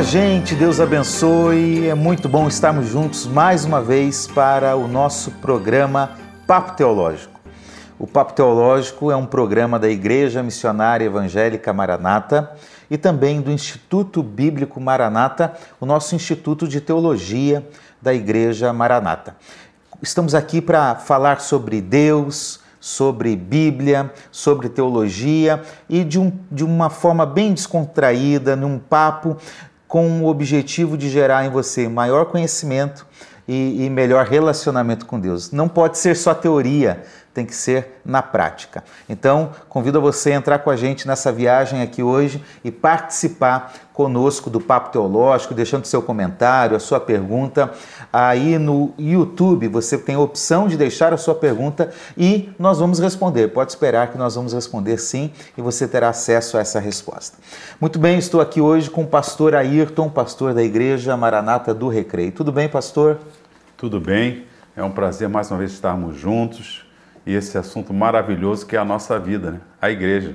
Olá, gente, Deus abençoe. É muito bom estarmos juntos mais uma vez para o nosso programa Papo Teológico. O Papo Teológico é um programa da Igreja Missionária Evangélica Maranata e também do Instituto Bíblico Maranata, o nosso Instituto de Teologia da Igreja Maranata. Estamos aqui para falar sobre Deus, sobre Bíblia, sobre teologia e de, um, de uma forma bem descontraída, num papo com o objetivo de gerar em você maior conhecimento e, e melhor relacionamento com Deus. Não pode ser só teoria, tem que ser na prática. Então, convido você a entrar com a gente nessa viagem aqui hoje e participar conosco do Papo Teológico, deixando seu comentário, a sua pergunta. Aí no YouTube você tem a opção de deixar a sua pergunta e nós vamos responder. Pode esperar que nós vamos responder sim e você terá acesso a essa resposta. Muito bem, estou aqui hoje com o pastor Ayrton, pastor da Igreja Maranata do Recreio. Tudo bem, pastor? Tudo bem. É um prazer mais uma vez estarmos juntos e esse assunto maravilhoso que é a nossa vida, né? a igreja.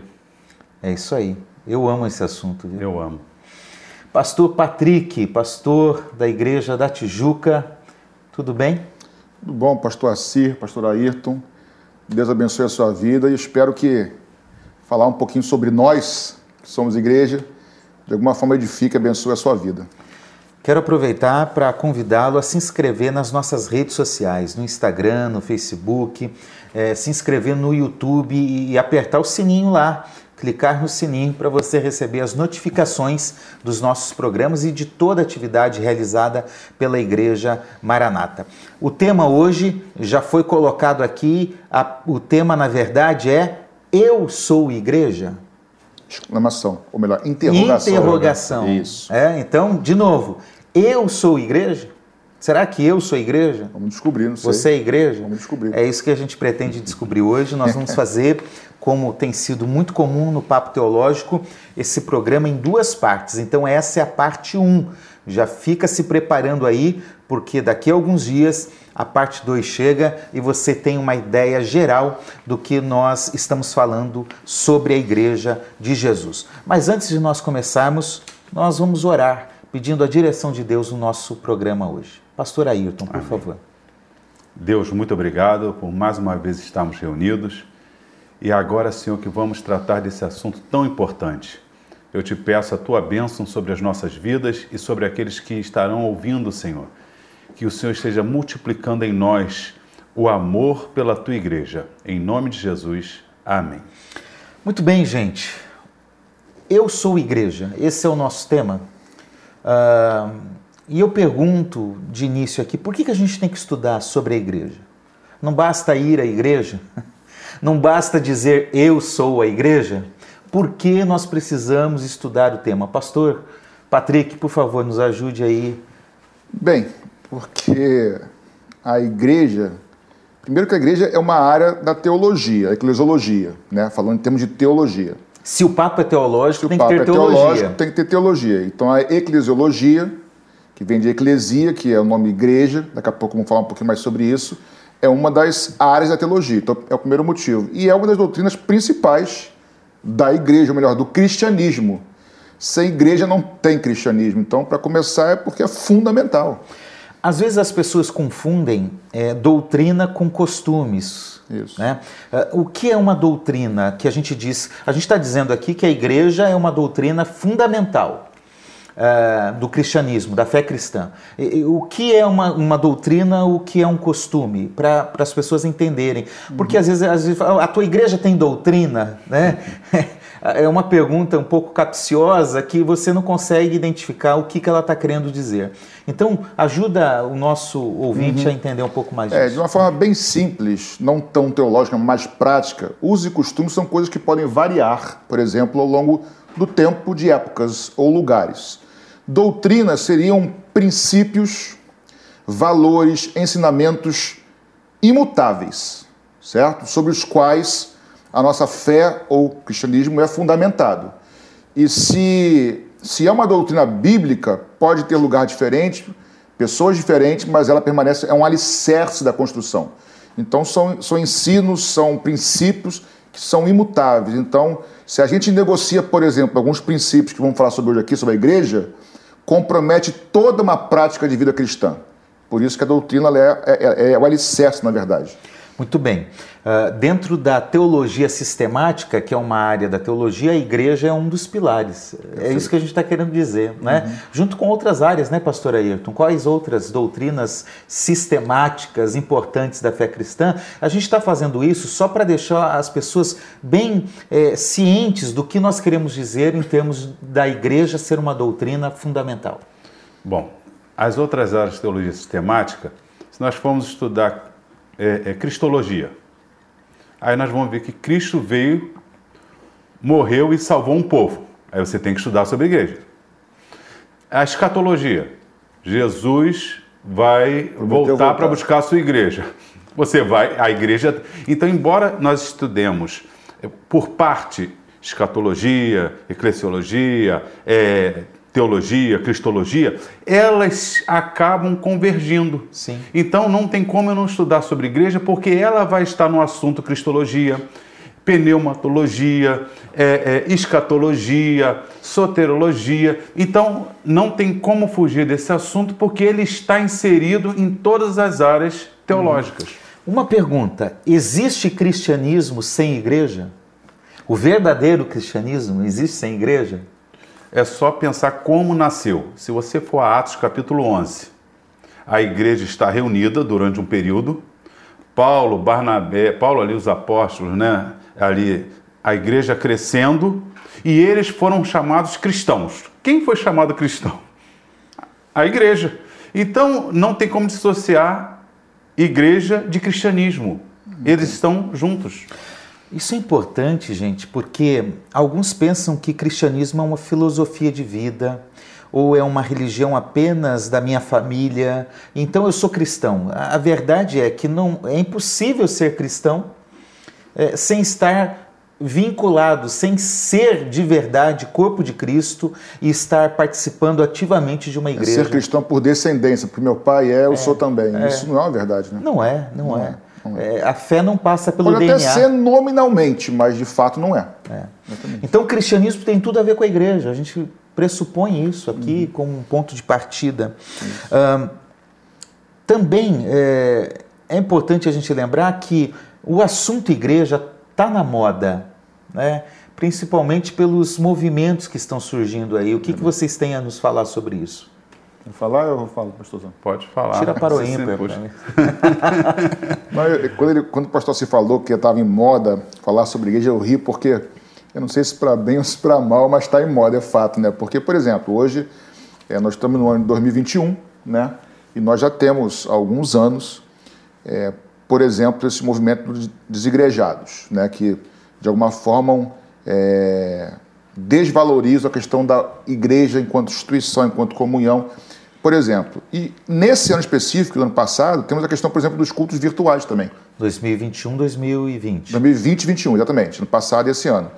É isso aí. Eu amo esse assunto. Viu? Eu amo. Pastor Patrick, pastor da Igreja da Tijuca, tudo bem? Tudo bom, pastor Assir, pastor Ayrton. Deus abençoe a sua vida e espero que falar um pouquinho sobre nós, que somos igreja, de alguma forma edifique e abençoe a sua vida. Quero aproveitar para convidá-lo a se inscrever nas nossas redes sociais, no Instagram, no Facebook, é, se inscrever no YouTube e apertar o sininho lá, clicar no sininho para você receber as notificações dos nossos programas e de toda atividade realizada pela Igreja Maranata. O tema hoje já foi colocado aqui, a, o tema na verdade é Eu sou igreja? Exclamação, ou melhor, interrogação. Interrogação. Isso. É, então, de novo, eu sou igreja? Será que eu sou igreja? Vamos descobrir, não sei. Você é igreja? Vamos descobrir. É isso que a gente pretende descobrir hoje. Nós vamos fazer, como tem sido muito comum no Papo Teológico, esse programa em duas partes. Então, essa é a parte 1. Um. Já fica se preparando aí, porque daqui a alguns dias a parte 2 chega e você tem uma ideia geral do que nós estamos falando sobre a igreja de Jesus. Mas antes de nós começarmos, nós vamos orar pedindo a direção de Deus no nosso programa hoje. Pastor Ayrton, por Amém. favor. Deus, muito obrigado por mais uma vez estarmos reunidos. E agora, Senhor, que vamos tratar desse assunto tão importante. Eu te peço a tua bênção sobre as nossas vidas e sobre aqueles que estarão ouvindo, Senhor. Que o Senhor esteja multiplicando em nós o amor pela tua igreja. Em nome de Jesus. Amém. Muito bem, gente. Eu sou igreja. Esse é o nosso tema. Uh, e eu pergunto de início aqui, por que, que a gente tem que estudar sobre a igreja? Não basta ir à igreja? Não basta dizer eu sou a igreja? Por que nós precisamos estudar o tema? Pastor Patrick, por favor, nos ajude aí. Bem, porque a igreja, primeiro que a igreja é uma área da teologia, a eclesiologia, né? falando em termos de teologia. Se o papo é teológico, tem que ter é teologia. Teológico, tem que ter teologia. Então a eclesiologia, que vem de eclesia, que é o nome igreja, daqui a pouco vamos falar um pouquinho mais sobre isso, é uma das áreas da teologia. Então é o primeiro motivo. E é uma das doutrinas principais da igreja, ou melhor, do cristianismo. Sem igreja não tem cristianismo. Então, para começar, é porque é fundamental. Às vezes as pessoas confundem é, doutrina com costumes. Isso. Né? É, o que é uma doutrina que a gente diz? A gente está dizendo aqui que a igreja é uma doutrina fundamental. Uh, do cristianismo, da fé cristã. E, o que é uma, uma, doutrina, o que é um costume, para as pessoas entenderem. Porque uhum. às, vezes, às vezes a tua igreja tem doutrina, né? é uma pergunta um pouco capciosa que você não consegue identificar o que, que ela está querendo dizer. Então, ajuda o nosso ouvinte uhum. a entender um pouco mais disso. É, de uma forma bem simples, não tão teológica, mas prática, usos e costumes são coisas que podem variar, por exemplo, ao longo do tempo, de épocas ou lugares. Doutrinas seriam princípios, valores, ensinamentos imutáveis, certo? Sobre os quais a nossa fé ou cristianismo é fundamentado. E se, se é uma doutrina bíblica, pode ter lugar diferente, pessoas diferentes, mas ela permanece, é um alicerce da construção. Então, são, são ensinos, são princípios que são imutáveis. Então, se a gente negocia, por exemplo, alguns princípios que vamos falar sobre hoje aqui, sobre a igreja, compromete toda uma prática de vida cristã. Por isso que a doutrina é, é, é o alicerce, na verdade. Muito bem. Uh, dentro da teologia sistemática, que é uma área da teologia, a igreja é um dos pilares. É isso que a gente está querendo dizer, né? Uhum. Junto com outras áreas, né, pastor Ayrton? Quais outras doutrinas sistemáticas importantes da fé cristã? A gente está fazendo isso só para deixar as pessoas bem é, cientes do que nós queremos dizer em termos da igreja ser uma doutrina fundamental. Bom, as outras áreas de teologia sistemática, se nós formos estudar é, é, Cristologia. Aí nós vamos ver que Cristo veio, morreu e salvou um povo. Aí você tem que estudar sobre a igreja. A escatologia. Jesus vai voltar para buscar a sua igreja. Você vai, a igreja. Então, embora nós estudemos é, por parte escatologia, eclesiologia, é, teologia, cristologia, elas acabam convergindo. Sim. Então não tem como eu não estudar sobre igreja, porque ela vai estar no assunto cristologia, pneumatologia, é, é, escatologia, soterologia. Então não tem como fugir desse assunto, porque ele está inserido em todas as áreas teológicas. Uma pergunta: existe cristianismo sem igreja? O verdadeiro cristianismo existe sem igreja? É só pensar como nasceu. Se você for a Atos capítulo 11, a igreja está reunida durante um período. Paulo, Barnabé, Paulo ali os apóstolos, né? Ali a igreja crescendo e eles foram chamados cristãos. Quem foi chamado cristão? A igreja. Então não tem como dissociar igreja de cristianismo. Eles estão juntos. Isso é importante, gente, porque alguns pensam que cristianismo é uma filosofia de vida ou é uma religião apenas da minha família. Então eu sou cristão. A verdade é que não é impossível ser cristão é, sem estar vinculado, sem ser de verdade corpo de Cristo e estar participando ativamente de uma igreja. É ser cristão por descendência, porque meu pai é, eu é, sou também. É. Isso não é uma verdade, né? Não é, não, não é. É. É, a fé não passa pelo Pode DNA. Pode até ser nominalmente, mas de fato não é. é. Então o cristianismo tem tudo a ver com a igreja. A gente pressupõe isso aqui uhum. como um ponto de partida. também é, é, importante a gente lembrar que o assunto igreja está na moda, né? principalmente pelos movimentos que estão surgindo aí. O que, que uhum. vocês têm a nos falar sobre isso? Vou falar ou eu falo, pastorzão? Pode falar. Tira para o ímpar. quando, ele, quando o pastor se falou que estava em moda falar sobre igreja, eu ri porque, eu não sei se para bem ou se para mal, mas está em moda, é fato, né? Porque, por exemplo, hoje é, nós estamos no ano de 2021, né? E nós já temos alguns anos, é, por exemplo, esse movimento dos desigrejados, né? Que, de alguma forma, é, desvalorizam a questão da igreja enquanto instituição, enquanto comunhão. Por exemplo, e nesse ano específico, do ano passado, temos a questão, por exemplo, dos cultos virtuais também. 2021, 2020. 2020 e 2021, exatamente, no passado e esse ano.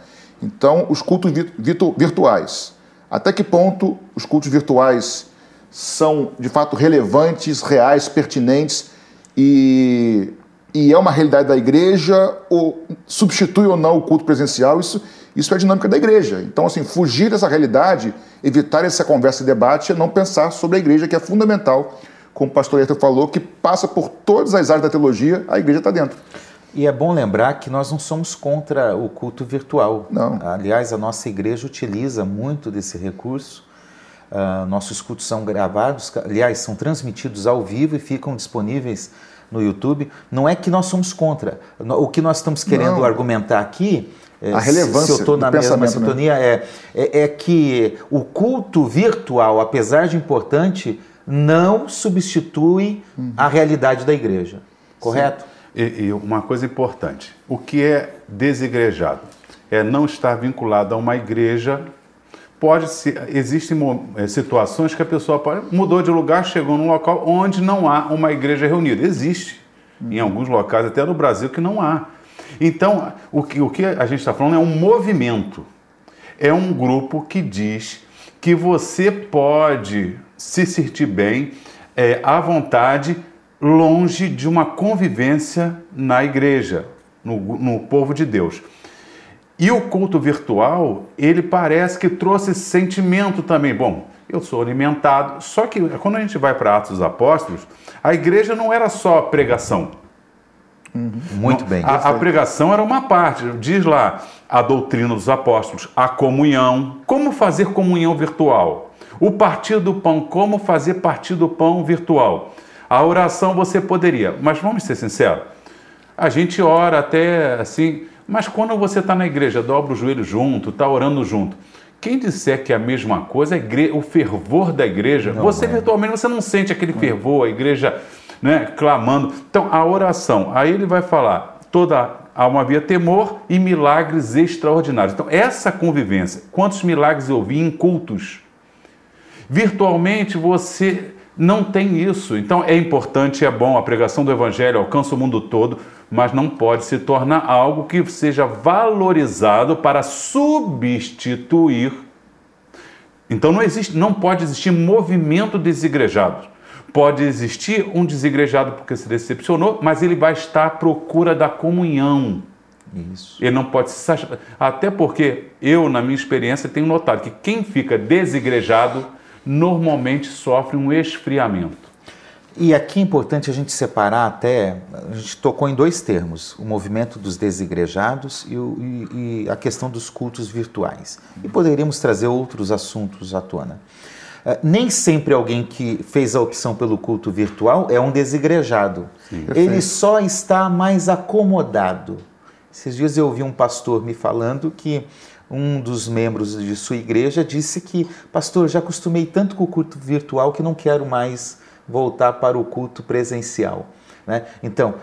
Então, os cultos virtu virtuais. Até que ponto os cultos virtuais são, de fato, relevantes, reais, pertinentes e, e é uma realidade da igreja ou substitui ou não o culto presencial? Isso, isso é a dinâmica da igreja. Então, assim, fugir dessa realidade, evitar essa conversa e debate é não pensar sobre a igreja, que é fundamental, como o pastor Eto falou, que passa por todas as áreas da teologia, a igreja está dentro. E é bom lembrar que nós não somos contra o culto virtual. Não. Aliás, a nossa igreja utiliza muito desse recurso. Uh, nossos cultos são gravados, aliás, são transmitidos ao vivo e ficam disponíveis no YouTube. Não é que nós somos contra. O que nós estamos querendo não. argumentar aqui a relevância se eu estou na mesma né? sintonia, né? é, é, é, que o culto virtual, apesar de importante, não substitui uhum. a realidade da igreja. Correto? E, e, uma coisa importante: o que é desigrejado? É não estar vinculado a uma igreja. Pode ser, existem é, situações que a pessoa pode, mudou de lugar, chegou num local onde não há uma igreja reunida. Existe. Uhum. Em alguns locais, até no Brasil, que não há. Então, o que, o que a gente está falando é um movimento. É um grupo que diz que você pode se sentir bem, é, à vontade, longe de uma convivência na igreja, no, no povo de Deus. E o culto virtual, ele parece que trouxe sentimento também. Bom, eu sou alimentado. Só que quando a gente vai para Atos dos Apóstolos, a igreja não era só pregação. Uhum. Muito bem. A, a, pregação era uma parte. Diz lá a doutrina dos apóstolos, a comunhão. Como fazer comunhão virtual? O partir do pão, como fazer partir do pão virtual? A oração você poderia, mas vamos ser sinceros, a gente ora até assim, mas quando você está na igreja, dobra o joelho junto, está orando junto. Quem disser que é a mesma coisa, a igreja, o fervor da igreja, não você é. virtualmente você não sente aquele fervor, a igreja né, clamando. Então, a oração, aí ele vai falar, toda alma havia temor e milagres extraordinários. Então, essa convivência, quantos milagres eu vi em cultos? Virtualmente você não tem isso. Então, é importante, é bom, a pregação do evangelho alcança o mundo todo, mas não pode se tornar algo que seja valorizado para substituir. Então não existe, não pode existir movimento desigrejado. Pode existir um desigrejado porque se decepcionou, mas ele vai estar à procura da comunhão. Isso. Ele não pode se até porque eu na minha experiência tenho notado que quem fica desigrejado normalmente sofre um esfriamento. E aqui é importante a gente separar até, a gente tocou em dois termos, o movimento dos desigrejados e, o, e, e a questão dos cultos virtuais. E poderíamos trazer outros assuntos à tona. Uh, nem sempre alguém que fez a opção pelo culto virtual é um desigrejado. Sim, Ele só está mais acomodado. Esses dias eu ouvi um pastor me falando que um dos membros de sua igreja disse que, pastor, já acostumei tanto com o culto virtual que não quero mais voltar para o culto presencial. Né? Então,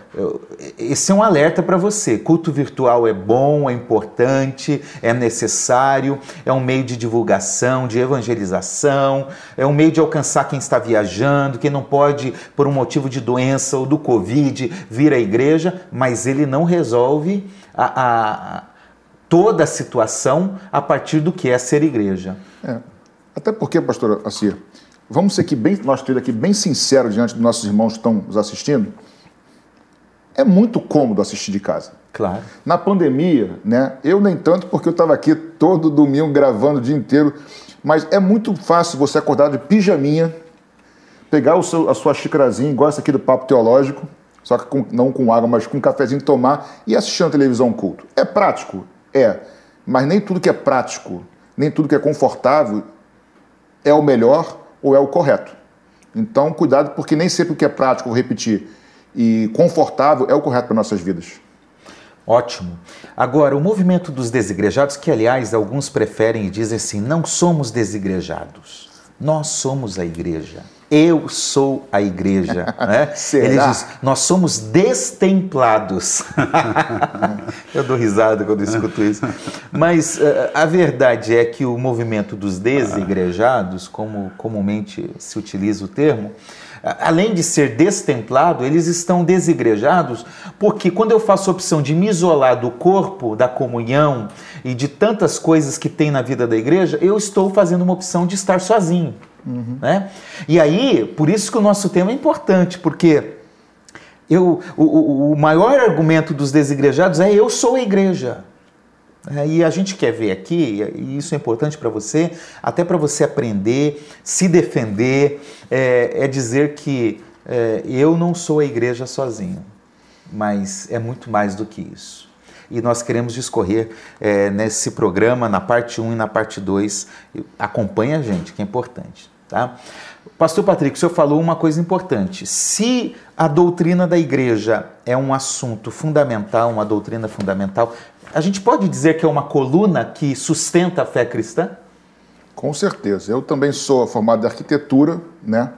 esse é um alerta para você. Culto virtual é bom, é importante, é necessário, é um meio de divulgação, de evangelização, é um meio de alcançar quem está viajando, quem não pode, por um motivo de doença ou do Covid, vir à igreja, mas ele não resolve a, a toda a situação a partir do que é ser igreja. É. Até porque, pastor Assir, vamos ser aqui bem, nós aqui bem sinceros diante dos nossos irmãos que estão nos assistindo. É muito cômodo assistir de casa. Claro. Na pandemia, né? Eu nem tanto porque eu estava aqui todo domingo gravando o dia inteiro, mas é muito fácil você acordar de pijaminha, pegar o seu, a sua xícarazinha, igual essa aqui do Papo Teológico, só que com, não com água, mas com um cafezinho tomar e assistir a televisão culto. É prático? É. Mas nem tudo que é prático, nem tudo que é confortável é o melhor ou é o correto. Então, cuidado, porque nem sempre o que é prático, vou repetir, e confortável é o correto para nossas vidas. Ótimo. Agora, o movimento dos desigrejados, que aliás alguns preferem e dizem assim: não somos desigrejados, nós somos a igreja. Eu sou a igreja. Né? Ele diz: nós somos destemplados. Eu dou risada quando escuto isso. Mas uh, a verdade é que o movimento dos desigrejados, como comumente se utiliza o termo, além de ser destemplado, eles estão desigrejados, porque quando eu faço a opção de me isolar do corpo, da comunhão e de tantas coisas que tem na vida da igreja, eu estou fazendo uma opção de estar sozinho. Uhum. Né? E aí, por isso que o nosso tema é importante, porque eu, o, o maior argumento dos desigrejados é eu sou a igreja. É, e a gente quer ver aqui, e isso é importante para você, até para você aprender, se defender, é, é dizer que é, eu não sou a igreja sozinho, mas é muito mais do que isso. E nós queremos discorrer é, nesse programa, na parte 1 e na parte 2. Acompanhe a gente, que é importante. Tá? Pastor Patrick, o senhor falou uma coisa importante. Se a doutrina da igreja é um assunto fundamental, uma doutrina fundamental, a gente pode dizer que é uma coluna que sustenta a fé cristã? Com certeza. Eu também sou formado em arquitetura, né?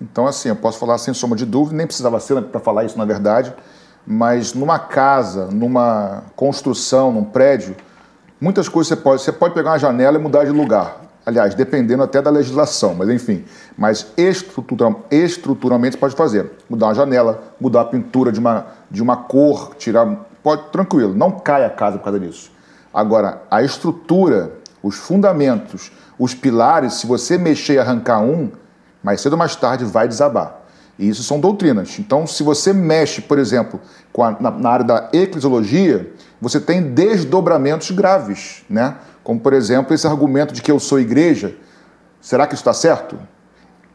Então, assim, eu posso falar sem soma de dúvida, nem precisava ser para falar isso, na verdade, mas numa casa, numa construção, num prédio, muitas coisas você pode. Você pode pegar uma janela e mudar de lugar. Aliás, dependendo até da legislação, mas enfim. Mas estrutural, estruturalmente pode fazer. Mudar uma janela, mudar a pintura de uma, de uma cor, tirar. Pode, tranquilo, não cai a casa por causa disso. Agora, a estrutura, os fundamentos, os pilares, se você mexer e arrancar um, mais cedo ou mais tarde vai desabar. E isso são doutrinas. Então, se você mexe, por exemplo, a, na, na, área da eclesiologia, você tem desdobramentos graves, né? Como, por exemplo, esse argumento de que eu sou igreja. Será que isso está certo?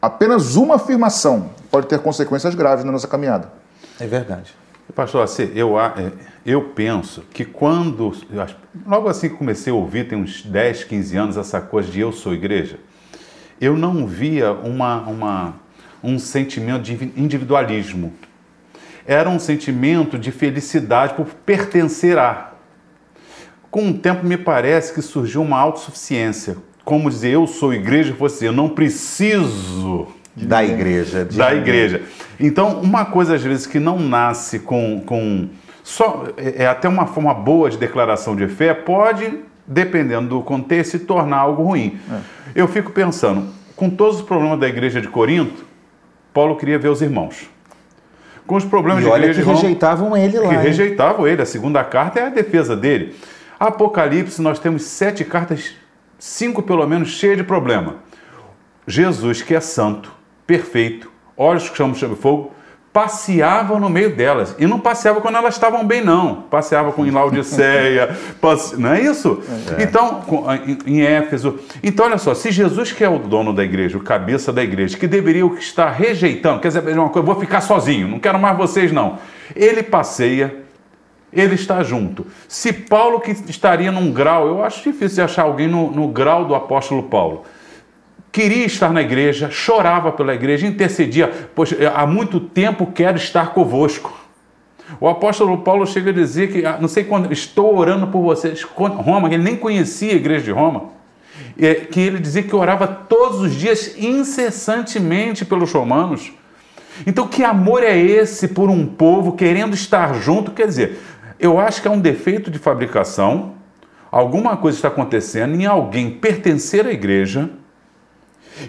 Apenas uma afirmação pode ter consequências graves na nossa caminhada. É verdade. Pastor, assim, eu, é, eu penso que quando. Logo assim que comecei a ouvir, tem uns 10, 15 anos, essa coisa de eu sou igreja, eu não via uma, uma, um sentimento de individualismo. Era um sentimento de felicidade por pertencer a. Com o tempo, me parece que surgiu uma autossuficiência. Como dizer, eu sou igreja, você, eu não preciso da igreja. Da igreja. Então, uma coisa às vezes que não nasce com, com só é, é até uma forma boa de declaração de fé, pode, dependendo do contexto, se tornar algo ruim. É. Eu fico pensando, com todos os problemas da igreja de Corinto, Paulo queria ver os irmãos. Com os problemas e de olha que Roma, rejeitavam ele lá. Que hein? rejeitavam ele. A segunda carta é a defesa dele. Apocalipse, nós temos sete cartas, cinco pelo menos, cheias de problema. Jesus, que é santo, perfeito, olhos que chamam de fogo, passeava no meio delas. E não passeava quando elas estavam bem, não. Passeava com em Laodiceia, passe... não é isso? É. Então, em Éfeso. Então, olha só, se Jesus, que é o dono da igreja, o cabeça da igreja, que deveria estar rejeitando, quer dizer, uma coisa, vou ficar sozinho, não quero mais vocês, não. Ele passeia, ele está junto. Se Paulo, que estaria num grau, eu acho difícil de achar alguém no, no grau do apóstolo Paulo queria estar na igreja, chorava pela igreja, intercedia, pois eh, há muito tempo quero estar convosco. O apóstolo Paulo chega a dizer que, ah, não sei quando, estou orando por vocês. Roma, ele nem conhecia a igreja de Roma, que ele dizia que orava todos os dias, incessantemente pelos romanos. Então, que amor é esse por um povo querendo estar junto? Quer dizer, eu acho que é um defeito de fabricação, alguma coisa está acontecendo em alguém pertencer à igreja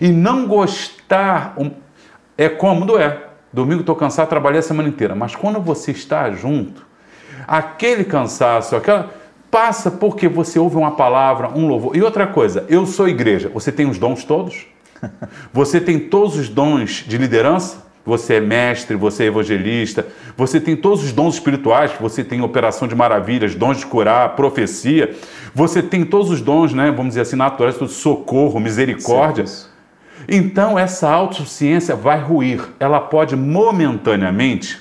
e não gostar é cômodo, é. Domingo estou cansado, trabalhei a semana inteira. Mas quando você está junto, aquele cansaço, aquela passa porque você ouve uma palavra, um louvor. E outra coisa, eu sou igreja. Você tem os dons todos? Você tem todos os dons de liderança? Você é mestre, você é evangelista, você tem todos os dons espirituais, você tem operação de maravilhas, dons de curar, profecia, você tem todos os dons, né, vamos dizer assim, naturais, socorro, misericórdia. Certo. Então, essa autossuficiência vai ruir. Ela pode momentaneamente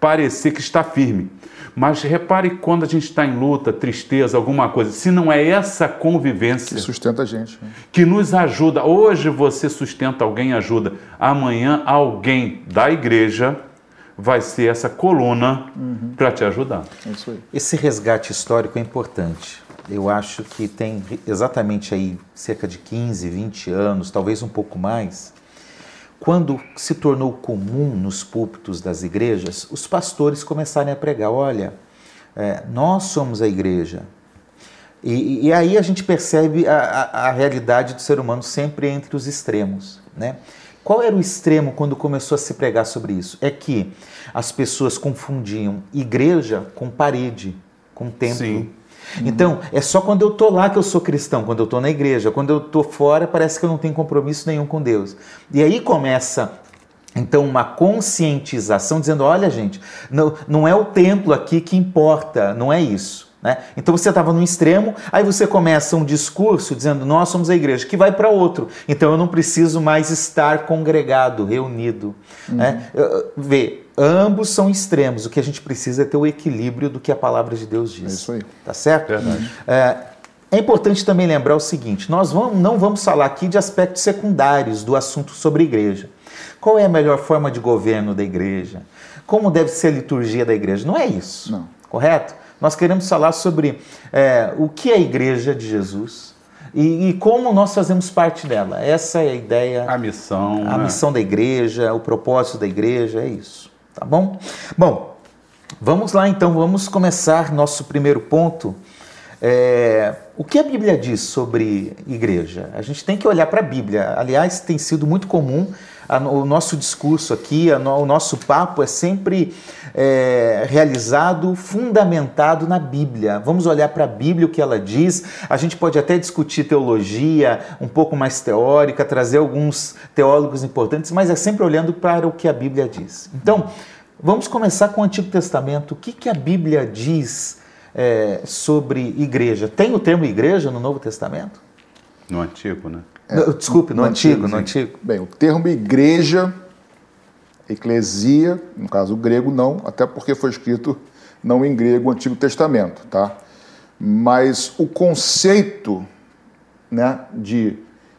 parecer que está firme. Mas repare quando a gente está em luta, tristeza, alguma coisa, se não é essa convivência que sustenta a gente, né? que nos ajuda. Hoje você sustenta alguém, ajuda. Amanhã alguém da igreja vai ser essa coluna uhum. para te ajudar. É Esse resgate histórico é importante eu acho que tem exatamente aí cerca de 15, 20 anos, talvez um pouco mais, quando se tornou comum nos púlpitos das igrejas, os pastores começarem a pregar: olha, é, nós somos a igreja. E, e aí a gente percebe a, a, a, realidade do ser humano sempre entre os extremos. Né? Qual era o extremo quando começou a se pregar sobre isso? É que as pessoas confundiam igreja com parede, com templo. Sim. Então, é só quando eu tô lá que eu sou cristão, quando eu tô na igreja. Quando eu tô fora, parece que eu não tenho compromisso nenhum com Deus. E aí começa então, uma conscientização dizendo: olha, gente, não, não é o templo aqui que importa, não é isso. Né? Então você estava no extremo, aí você começa um discurso dizendo: nós somos a igreja, que vai para outro. Então eu não preciso mais estar congregado, reunido. Uhum. Né? Vê, Ambos são extremos. O que a gente precisa é ter o equilíbrio do que a palavra de Deus diz. É isso aí. Tá certo? Verdade. É, é importante também lembrar o seguinte: nós vamos, não vamos falar aqui de aspectos secundários do assunto sobre igreja. Qual é a melhor forma de governo da igreja? Como deve ser a liturgia da igreja? Não é isso. Não. Correto? Nós queremos falar sobre é, o que é a igreja de Jesus, e, e, como nós fazemos parte dela. Essa é a ideia. A missão. A né? missão da igreja, o propósito da igreja, é isso. Tá bom? Bom, vamos lá então, vamos começar nosso primeiro ponto. É, o que a Bíblia diz sobre igreja? A gente tem que olhar para a Bíblia. Aliás, tem sido muito comum o nosso discurso aqui, o nosso papo é sempre é, realizado, fundamentado na Bíblia. Vamos olhar para a Bíblia, o que ela diz. A gente pode até discutir teologia um pouco mais teórica, trazer alguns teólogos importantes, mas é sempre olhando para o que a Bíblia diz. Então, vamos começar com o Antigo Testamento. O que, que a Bíblia diz é, sobre igreja? Tem o termo igreja no Novo Testamento? No Antigo, né? É, Desculpe, no, no antigo, antigo no Antigo. Bem, o termo igreja, eclesia, no caso o grego não, até porque foi escrito não em grego o Antigo Testamento, tá? Mas o conceito né, de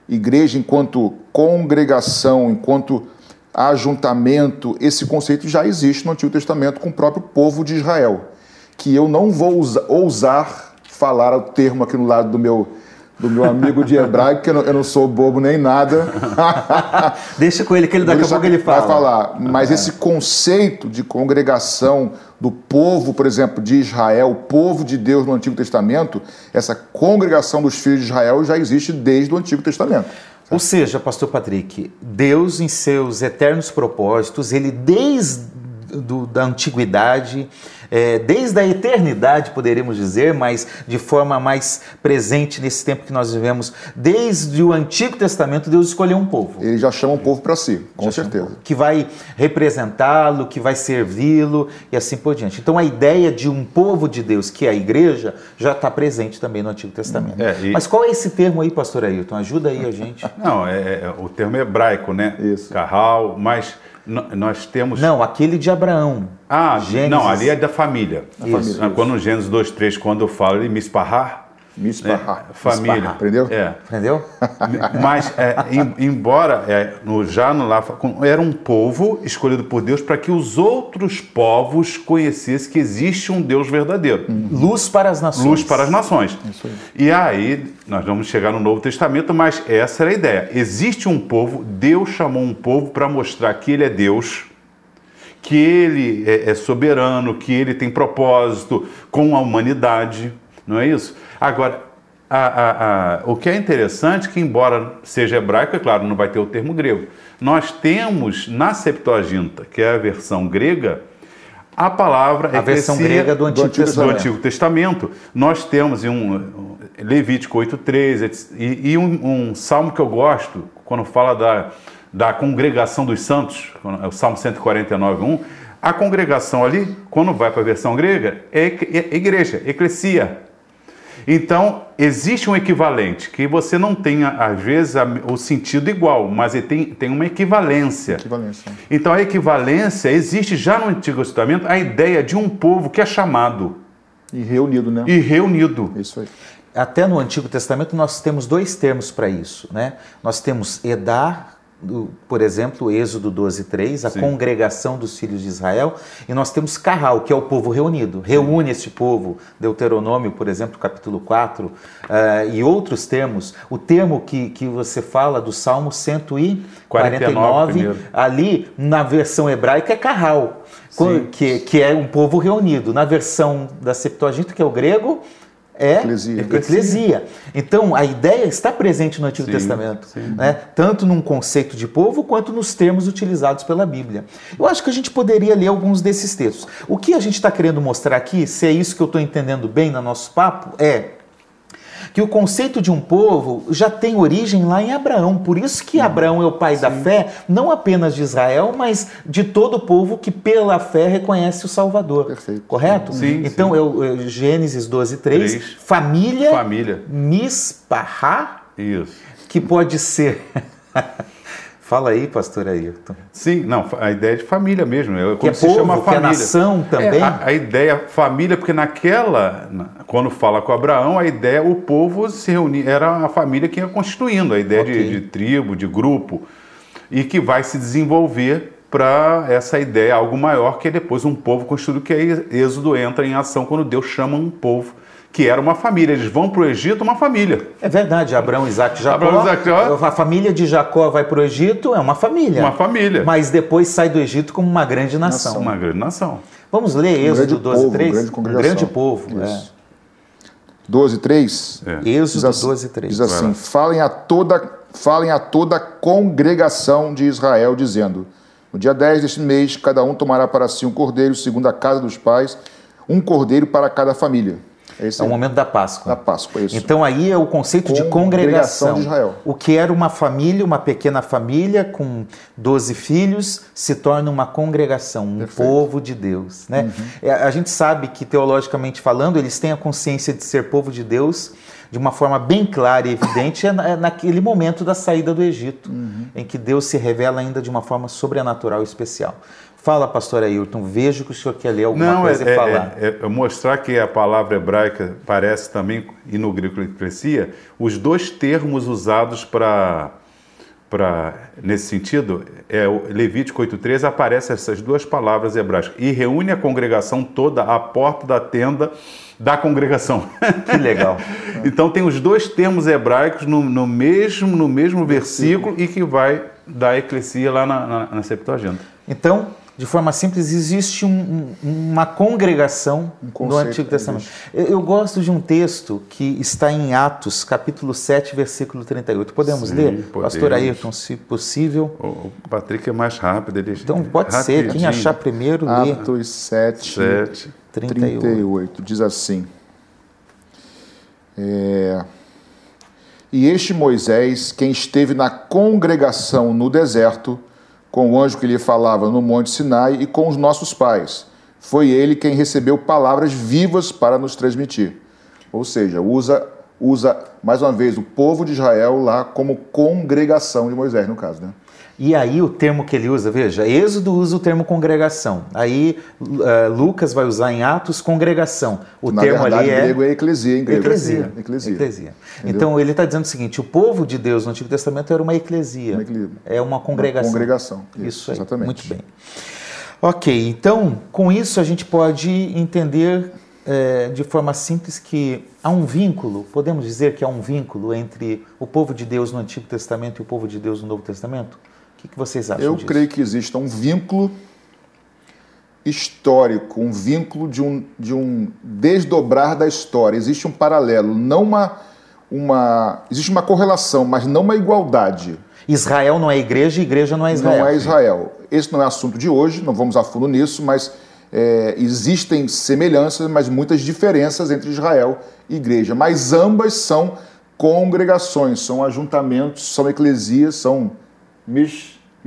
igreja enquanto congregação, enquanto ajuntamento, esse conceito já existe no Antigo Testamento com o próprio povo de Israel, que eu não vou ousar falar o termo aqui no lado do meu do meu amigo de hebraico, que eu não, eu não sou bobo nem nada. Deixa com ele, que ele daqui a pouco ele fala. Vai falar. Mas é. esse conceito de congregação do povo, por exemplo, de Israel, o povo de Deus no Antigo Testamento, essa congregação dos filhos de Israel já existe desde o Antigo Testamento. Ou seja, pastor Patrick, Deus em seus eternos propósitos, ele desde do, da antiguidade, é, desde a eternidade, poderíamos dizer, mas de forma mais presente nesse tempo que nós vivemos, desde o Antigo Testamento, Deus escolheu um povo. Ele já chama um povo para si, com já certeza. que vai representá-lo, que vai servi-lo e assim por diante. Então a ideia de um povo de Deus, que é a igreja, já está presente também no Antigo Testamento. É, e... Mas qual é esse termo aí, pastor Ailton? Ajuda aí a gente. Não, é, é o termo hebraico, né? Isso. Carral, mas nós temos. Não, aquele de Abraão. Ah, Gênesis. não, ali é da família. Isso. Ah, quando Gênesis 2, 3, quando eu falo ele Misparrar. Né? Família. Misparrar. Aprendeu? É. Aprendeu? Mas, é, embora é, no, já no lá, era um povo escolhido por Deus para que os outros povos conhecessem que existe um Deus verdadeiro. Uhum. Luz para as nações. Luz para as nações. Aí. E aí, nós vamos chegar no Novo Testamento, mas essa era a ideia. Existe um povo, Deus chamou um povo para mostrar que ele é Deus que ele é, é soberano, que ele tem propósito com a humanidade, não é isso? Agora, a, a, a, o que é interessante, que embora seja hebraico, é claro, não vai ter o termo grego. Nós temos na Septuaginta, que é a versão grega, a palavra a versão grega do Antigo, do, Antigo Testamento. do Antigo Testamento. Nós temos em um Levítico 8:13 e, e um, um, salmo que eu gosto quando fala da, da congregação dos santos, é o Salmo 149:1. A congregação ali, quando vai para a versão grega, é, é igreja, eclesia. Então, existe um equivalente, que você não tem, às vezes, o sentido igual, mas ele tem, tem uma equivalência. equivalência. Então, a equivalência existe já no Antigo Testamento a ideia de um povo que é chamado. E reunido, né? E reunido. Isso aí. Até no Antigo Testamento nós temos dois termos para isso, né? Nós temos Edar, do, por exemplo, Êxodo 12, 3, a Sim. congregação dos filhos de Israel, e nós temos Carral, que é o povo reunido. Reúne este povo, Deuteronômio, por exemplo, capítulo 4, uh, eh, e outros termos. O termo que, que você fala do Salmo 149, ali na versão hebraica é Carral, que, que é um povo reunido. Na versão da Septuaginta, que é o grego, é eclesia. eclesia. Então, a ideia está presente no Antigo sim, Testamento, sim. Né? tanto num conceito de povo quanto nos termos utilizados pela Bíblia. Eu acho que a gente poderia ler alguns desses textos. O que a gente está querendo mostrar aqui, se é isso que eu estou entendendo bem no nosso papo, é que o conceito de um povo já tem origem lá em Abraão. Por isso que Abraão é o pai Sim. da fé, não apenas de Israel, mas de todo o povo que pela fé reconhece o Salvador. Perfeito. Correto? Sim. Então, sim. Eu, eu, Gênesis 12, 3, 3. família, família. misparra, Isso. que pode ser Fala aí, pastor Ayrton. Sim, não, a ideia de família mesmo. É que é se povo, chama família. Que é nação também. É, a, a, ideia família, porque naquela, quando fala com Abraão, a ideia, o povo se reunir, era a família que ia constituindo, a ideia okay. de, de tribo, de grupo, e que vai se desenvolver para essa ideia, algo maior, que é depois um povo constituído, que aí Êxodo entra em ação quando Deus chama um povo que era uma família. Eles vão para o Egito, uma família. É verdade, Abraão, Isaac e Jacó. Abraão, Isaac, a família de Jacó vai para o Egito, é uma família. Uma família. Mas depois sai do Egito como uma grande nação. nação. Uma grande nação. Vamos ler Êxodo 12, povo, 3? Um grande, um grande povo. Isso. É. 12, 3? É. Êxodo assim, 12, 3. Diz assim, falem a toda falem a toda a congregação de Israel, dizendo: No dia 10 deste mês, cada um tomará para si um cordeiro, segundo a casa dos pais, um cordeiro para cada família. Esse é o momento da Páscoa. Da Páscoa, isso. Então aí é o conceito de congregação. De Israel. O que era uma família, uma pequena família com 12 filhos, se torna uma congregação, um Perfeito. povo de Deus. Né? Uhum. A gente sabe que, teologicamente falando, eles têm a consciência de ser povo de Deus de uma forma bem clara e evidente é, é naquele momento da saída do Egito, uhum. em que Deus se revela ainda de uma forma sobrenatural e especial. Fala, pastor Ailton, vejo que o senhor quer ler alguma Não, coisa é, e falar. É, é, é, mostrar que a palavra hebraica parece também, e no grego eclesia, os dois termos usados para para nesse sentido, é o Levítico 8:13 aparecem essas duas palavras hebraicas e reúne a congregação toda à porta da tenda da congregação. Que legal. então tem os dois termos hebraicos no, no mesmo no mesmo versículo, versículo, e que vai da eclesia lá na, na, na Septuaginta. Então, de forma simples, existe um, uma congregação um no Antigo Testamento. Eu, eu, gosto de um texto que está em Atos, capítulo 7, versículo 38. Podemos Sim, ler? Podemos. Pastor Ayrton, se possível. O, Patrick é mais rápido. Ele então pode rapidinho. ser, quem achar primeiro, lê. Atos 7, 7 38. 38. Diz assim. É... E este Moisés, quem esteve na congregação no deserto, com o anjo que lhe falava no Monte Sinai e com os nossos pais. Foi ele quem recebeu palavras vivas para nos transmitir. Ou seja, usa, usa mais uma vez o povo de Israel lá como congregação de Moisés, no caso, né? E aí o termo que ele usa, veja, Êxodo usa o termo congregação. Aí uh, Lucas vai usar em Atos congregação. O Na termo verdade, ali é grego é eclesia, em grego. Eclesia. eclesia. eclesia. Então ele está dizendo o seguinte: o povo de Deus no Antigo Testamento era uma eclesia. Uma eclesia. É uma congregação. Uma congregação. Isso, isso aí. Exatamente. Muito bem. Ok, então com isso a gente pode entender é, de forma simples que há um vínculo, podemos dizer que há um vínculo entre o povo de Deus no Antigo Testamento e o povo de Deus no Novo Testamento? O que, que vocês acham Eu disso? creio que exista um vínculo histórico, um vínculo de um, de um desdobrar da história. Existe um paralelo, não uma, uma. Existe uma correlação, mas não uma igualdade. Israel não é igreja, igreja não é Israel. Não é Israel. Esse não é assunto de hoje, não vamos a fundo nisso, mas é, existem semelhanças, mas muitas diferenças entre Israel e igreja. Mas ambas são congregações, são ajuntamentos, são eclesias, são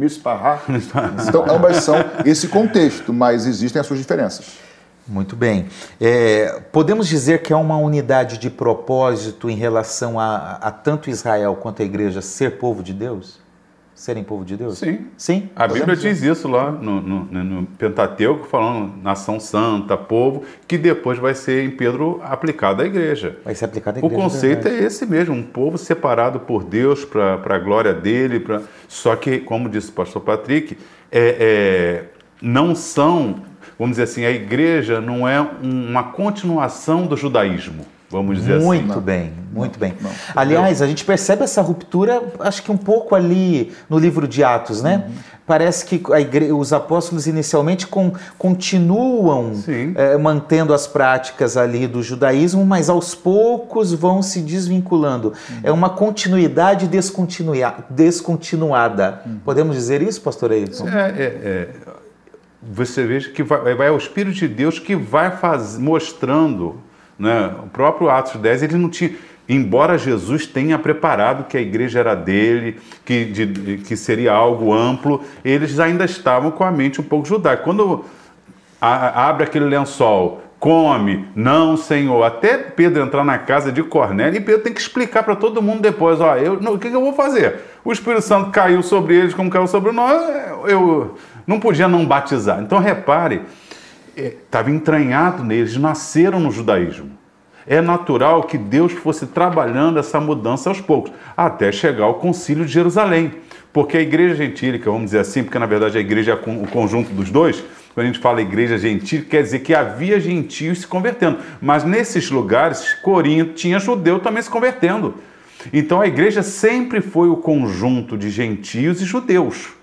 Mish, Mishpahá. então, ambas são esse contexto, mas existem as suas diferenças. Muito bem. É, podemos dizer que é uma unidade de propósito em relação a, a tanto Israel quanto a igreja ser povo de Deus? Serem povo de Deus? Sim. Sim? A Bíblia diz isso lá no, no, no, Pentateuco, falando nação santa, povo, que depois vai ser em Pedro aplicado à igreja. Vai ser aplicado à igreja. O conceito é esse mesmo, um povo separado por Deus para a glória dele. Pra... Só que, como disse o pastor Patrick, é, é, não são, vamos dizer assim, a igreja não é uma continuação do judaísmo. Vamos dizer muito assim. Muito bem, muito bem. Não, Aliás, a gente percebe essa ruptura, acho que um pouco ali no livro de Atos, né? Uhum. Parece que igreja, os apóstolos inicialmente continuam é, mantendo as práticas ali do judaísmo, mas aos poucos vão se desvinculando. Uhum. É uma continuidade descontinuada. Uhum. Podemos dizer isso, pastor Edson? É, é, é, você veja que vai, vai, é o Espírito de Deus que vai faz, mostrando né? O próprio Atos 10, ele não tinha. Embora Jesus tenha preparado que a igreja era dele, que, de, que seria algo amplo, eles ainda estavam com a mente um pouco judaica. Quando a, abre aquele lençol, come, não, Senhor. Até Pedro entrar na casa de Cornélio e Pedro tem que explicar para todo mundo depois: ó, eu, não, o que, que, eu vou fazer? O Espírito Santo caiu sobre eles como caiu sobre nós, eu não podia não batizar. Então repare estava entranhado neles, nasceram no judaísmo. É natural que Deus fosse trabalhando essa mudança aos poucos, até chegar ao concílio de Jerusalém. Porque a igreja gentílica, vamos dizer assim, porque na verdade a igreja é o conjunto dos dois, quando a gente fala igreja gentil, quer dizer que havia gentios se convertendo. Mas nesses lugares, Corinto tinha judeu também se convertendo. Então a igreja sempre foi o conjunto de gentios e judeus.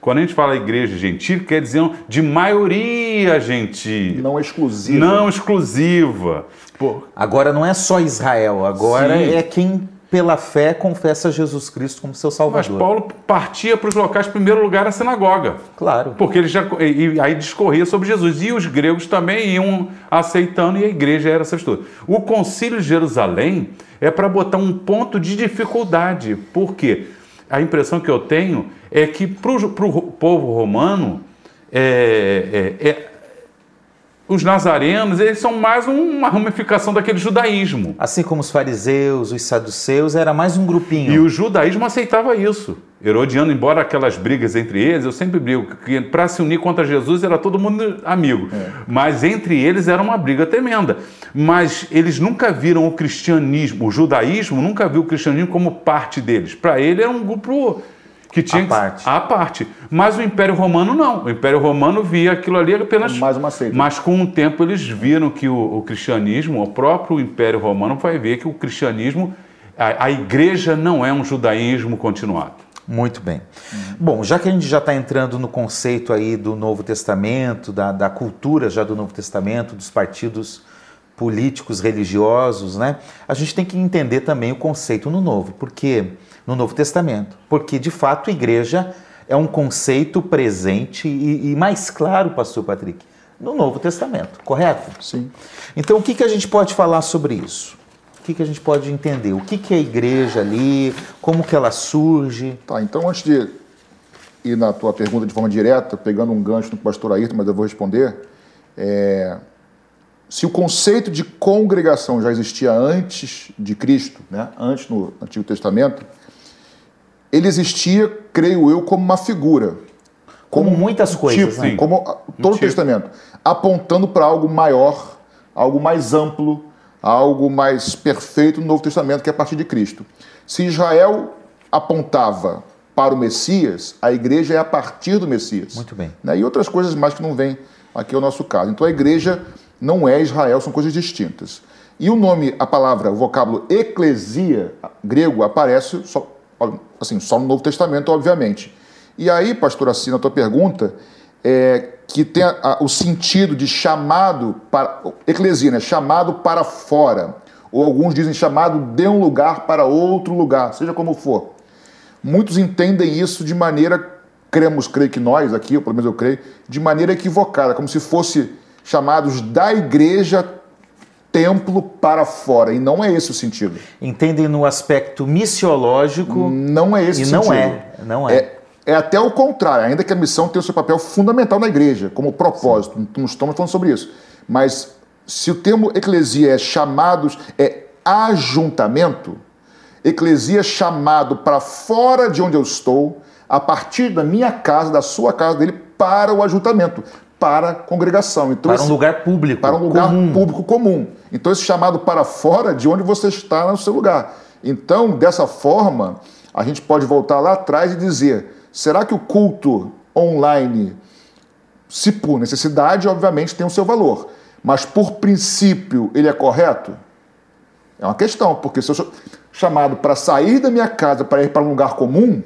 Quando a gente fala igreja gentil, quer dizer de maioria gentil. Não exclusiva. Não exclusiva. Pô. Agora não é só Israel, agora Sim. é quem pela fé, confessa Jesus Cristo como seu Mas Salvador. Paulo partia para os locais, em primeiro lugar, a sinagoga. Claro. Porque ele já e, e aí discorria sobre Jesus. E os gregos também iam aceitando e a igreja era essas coisas. O concílio de Jerusalém é para botar um ponto de dificuldade. Por quê? A impressão que eu tenho é que para o povo romano, é, é, é, os nazarenos eles são mais uma ramificação daquele judaísmo. Assim como os fariseus, os saduceus, era mais um grupinho. E o judaísmo aceitava isso. Herodiano, embora aquelas brigas entre eles, eu sempre brigo que para se unir contra Jesus era todo mundo amigo. Mas entre eles era uma briga tremenda. Mas eles nunca viram o cristianismo, o judaísmo nunca viu o cristianismo como parte deles. Para ele era um grupo que tinha que- parte. à parte. Mas o Império Romano não. O Império Romano via aquilo ali apenas Mais uma seita. mas com o tempo eles viram que o, o cristianismo, o próprio Império Romano vai ver que o cristianismo, a, a igreja não é um judaísmo continuado. Muito bem. Bom, já que a gente já está entrando no conceito aí do Novo Testamento, da, da cultura já do Novo Testamento, dos partidos políticos religiosos, né? A gente tem que entender também o conceito no Novo, porque no Novo Testamento, porque de fato igreja é um conceito presente e, e mais claro, Pastor Patrick, no Novo Testamento, correto? Sim. Então, o que, que a gente pode falar sobre isso? O que, que a gente pode entender? O que, que é a igreja ali? Como que ela surge? Tá, então antes de ir na tua pergunta de forma direta, pegando um gancho no pastor Ayrton, mas eu vou responder, é, se o conceito de congregação já existia antes de Cristo, né, antes no Antigo Testamento, ele existia, creio eu, como uma figura. Como muitas coisas, tipo, né? como todo o tipo. Testamento, apontando para algo maior, algo mais amplo, algo mais perfeito no Novo Testamento, que é a partir de Cristo. Se Israel apontava para o Messias, a igreja é a partir do Messias. Muito bem. Né? E outras coisas mais que não vêm aqui ao nosso caso. Então a igreja não é Israel, são coisas distintas. E o nome, a palavra, o vocábulo eclesia, grego, aparece só, assim, só no Novo Testamento, obviamente. E aí, pastor Assina, a tua pergunta é que tem a- a- o sentido de chamado para. Eclesia, né? Chamado para fora. Ou alguns dizem chamado de um lugar para outro lugar, seja como for. Muitos entendem isso de maneira, cremos, creio que nós aqui, ou pelo menos eu creio, de maneira equivocada, como se fosse chamados da igreja templo para fora. E não é esse o sentido. Entendem no aspecto missiológico Não é esse e o não sentido. é, não é. É, é até o contrário, ainda que a missão tenha o seu papel fundamental na igreja, como propósito. Não estamos falando sobre isso. Mas se o termo eclesia é chamados, é ajuntamento, eclesia é chamado para fora de onde eu estou, a partir da minha casa, da sua casa, dele, para o ajuntamento, para a congregação. Então, Para um esse- lugar público. para um lugar comum. público comum. Então, esse chamado para fora de onde você está no seu lugar. Então, dessa forma, a gente pode voltar lá atrás e dizer: será que o culto online, se por necessidade, obviamente tem o seu valor, mas por princípio ele é correto? É uma questão, porque se eu sou chamado para sair da minha casa para ir para um lugar comum,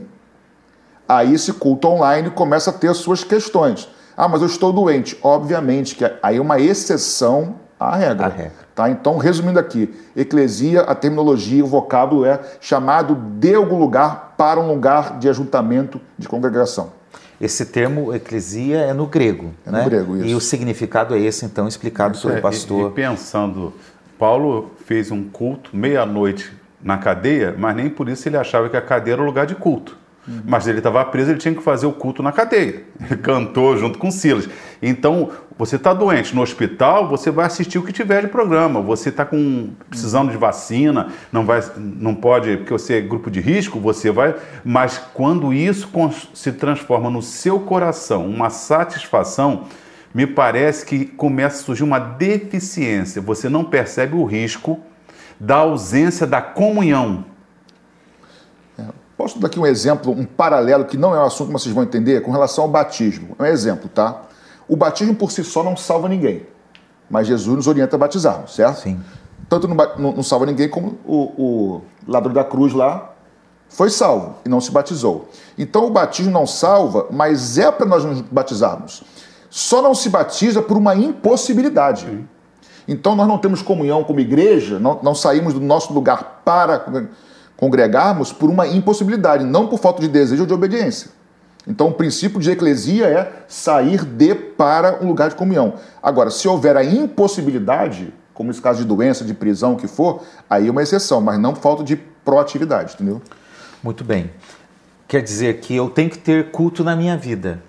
aí esse culto online começa a ter as suas questões. Ah, mas eu estou doente. Obviamente que aí é uma exceção à regra. Regra. Tá? Então, resumindo aqui, eclesia, a terminologia, o vocábulo é chamado de algum lugar para um lugar de ajuntamento de congregação. Esse termo eclesia é no grego, É no né? grego, isso. E o significado é esse, então, explicado pelo É, e- pastor. E, pensando, Paulo fez um culto meia-noite na cadeia, mas nem por isso ele achava que a cadeia era o lugar de culto. Mas ele estava preso, ele tinha que fazer o culto na cadeia. Ele cantou junto com Silas. Então, você está doente no hospital, você vai assistir o que tiver de programa. Você está com precisando de vacina, não vai, não pode, porque você é grupo de risco, você vai. Mas quando isso se transforma no seu coração, uma satisfação, me parece que começa a surgir uma deficiência. Você não percebe o risco da ausência da comunhão. Posso dar aqui um exemplo, um paralelo que não é um assunto, mas vocês vão entender, com relação ao batismo. É um exemplo, tá? O batismo por si só não salva ninguém, mas Jesus nos orienta a batizarmos, certo? Sim. Tanto não, não- não salva ninguém como o, o ladrão da cruz lá foi salvo e não se batizou. Então o batismo não salva, mas é para nós nos batizarmos. Só não se batiza por uma impossibilidade. Então nós não temos comunhão como igreja, não, não saímos do nosso lugar para congregarmos por uma impossibilidade, não por falta de desejo ou de obediência. Então, o princípio de eclesia é sair de para um lugar de comunhão. Agora, se houver a impossibilidade, como nesse caso de doença, de prisão, o que for, aí é uma exceção, mas não falta de proatividade, entendeu? Muito bem. Quer dizer que eu tenho que ter culto na minha vida,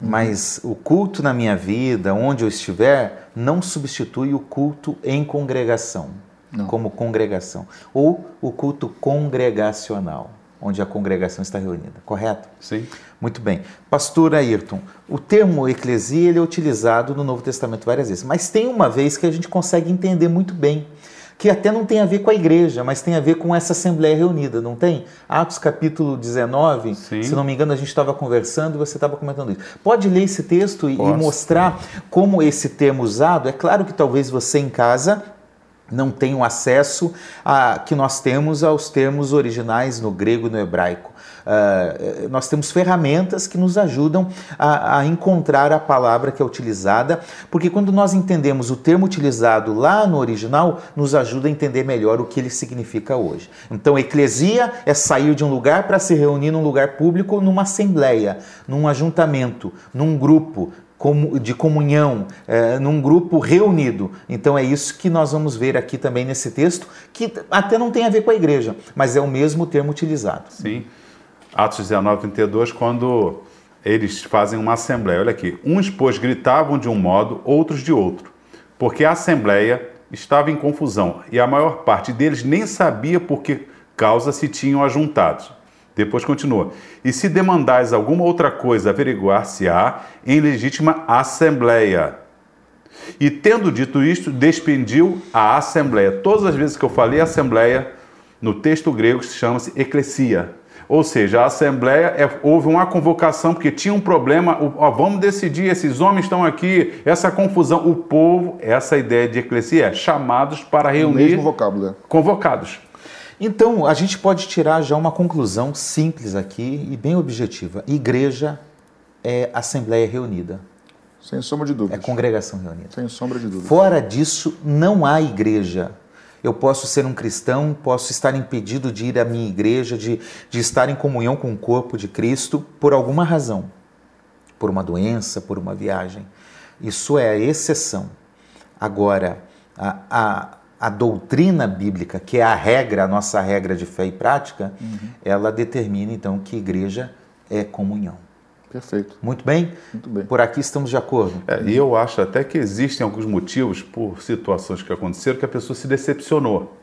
uhum. mas o culto na minha vida, onde eu estiver, não substitui o culto em congregação, não. como congregação, ou o culto congregacional onde a congregação está reunida, correto? Sim. Muito bem. Pastor Ayrton, o termo eclesia ele é utilizado no Novo Testamento várias vezes, mas tem uma vez que a gente consegue entender muito bem, que até não tem a ver com a igreja, mas tem a ver com essa assembleia reunida, não tem? Atos capítulo 19, Sim. se não me engano, a gente estava conversando e você estava comentando isso. Pode ler esse texto e, e mostrar como esse termo usado? É claro que talvez você em casa não tenham acesso a que nós temos aos termos originais no grego e no hebraico. Uh, nós temos ferramentas que nos ajudam a, a, encontrar a palavra que é utilizada, porque quando nós entendemos o termo utilizado lá no original, nos ajuda a entender melhor o que ele significa hoje. Então, eclesia é sair de um lugar para se reunir num lugar público, numa assembleia, num ajuntamento, num grupo, de comunhão, é, num grupo reunido. Então é isso que nós vamos ver aqui também nesse texto, que até não tem a ver com a igreja, mas é o mesmo termo utilizado. Sim. Atos 19, 32, quando eles fazem uma assembleia. Olha aqui. Uns, pois, gritavam de um modo, outros de outro, porque a assembleia estava em confusão e a maior parte deles nem sabia por que causa se tinham ajuntado. Depois continua. E se demandais alguma outra coisa, averiguar-se-á em legítima assembleia. E tendo dito isto, despediu a assembleia. Todas as vezes que eu falei assembleia, no texto grego se chama-se eclesia. Ou seja, a assembleia é, houve uma convocação porque tinha um problema. Ó, vamos decidir, esses homens estão aqui, essa confusão. O povo, essa ideia de eclesia, é chamados para reunir. O mesmo vocábulo. Convocados. Então, a gente pode tirar já uma conclusão simples aqui e bem objetiva. Igreja é assembleia reunida. Sem sombra de dúvida. É congregação reunida. Sem sombra de dúvida. Fora disso, não há igreja. Eu posso ser um cristão, posso estar impedido de ir à minha igreja, de, de estar em comunhão com o corpo de Cristo por alguma razão. Por uma doença, por uma viagem. Isso é a exceção. Agora, a, a a doutrina bíblica, que é a regra, a nossa regra de fé e prática, uhum. ela determina então que igreja é comunhão. Perfeito. Muito bem? Muito bem. Por aqui estamos de acordo. É, e eu acho até que existem alguns motivos, por situações que aconteceram, que a pessoa se decepcionou.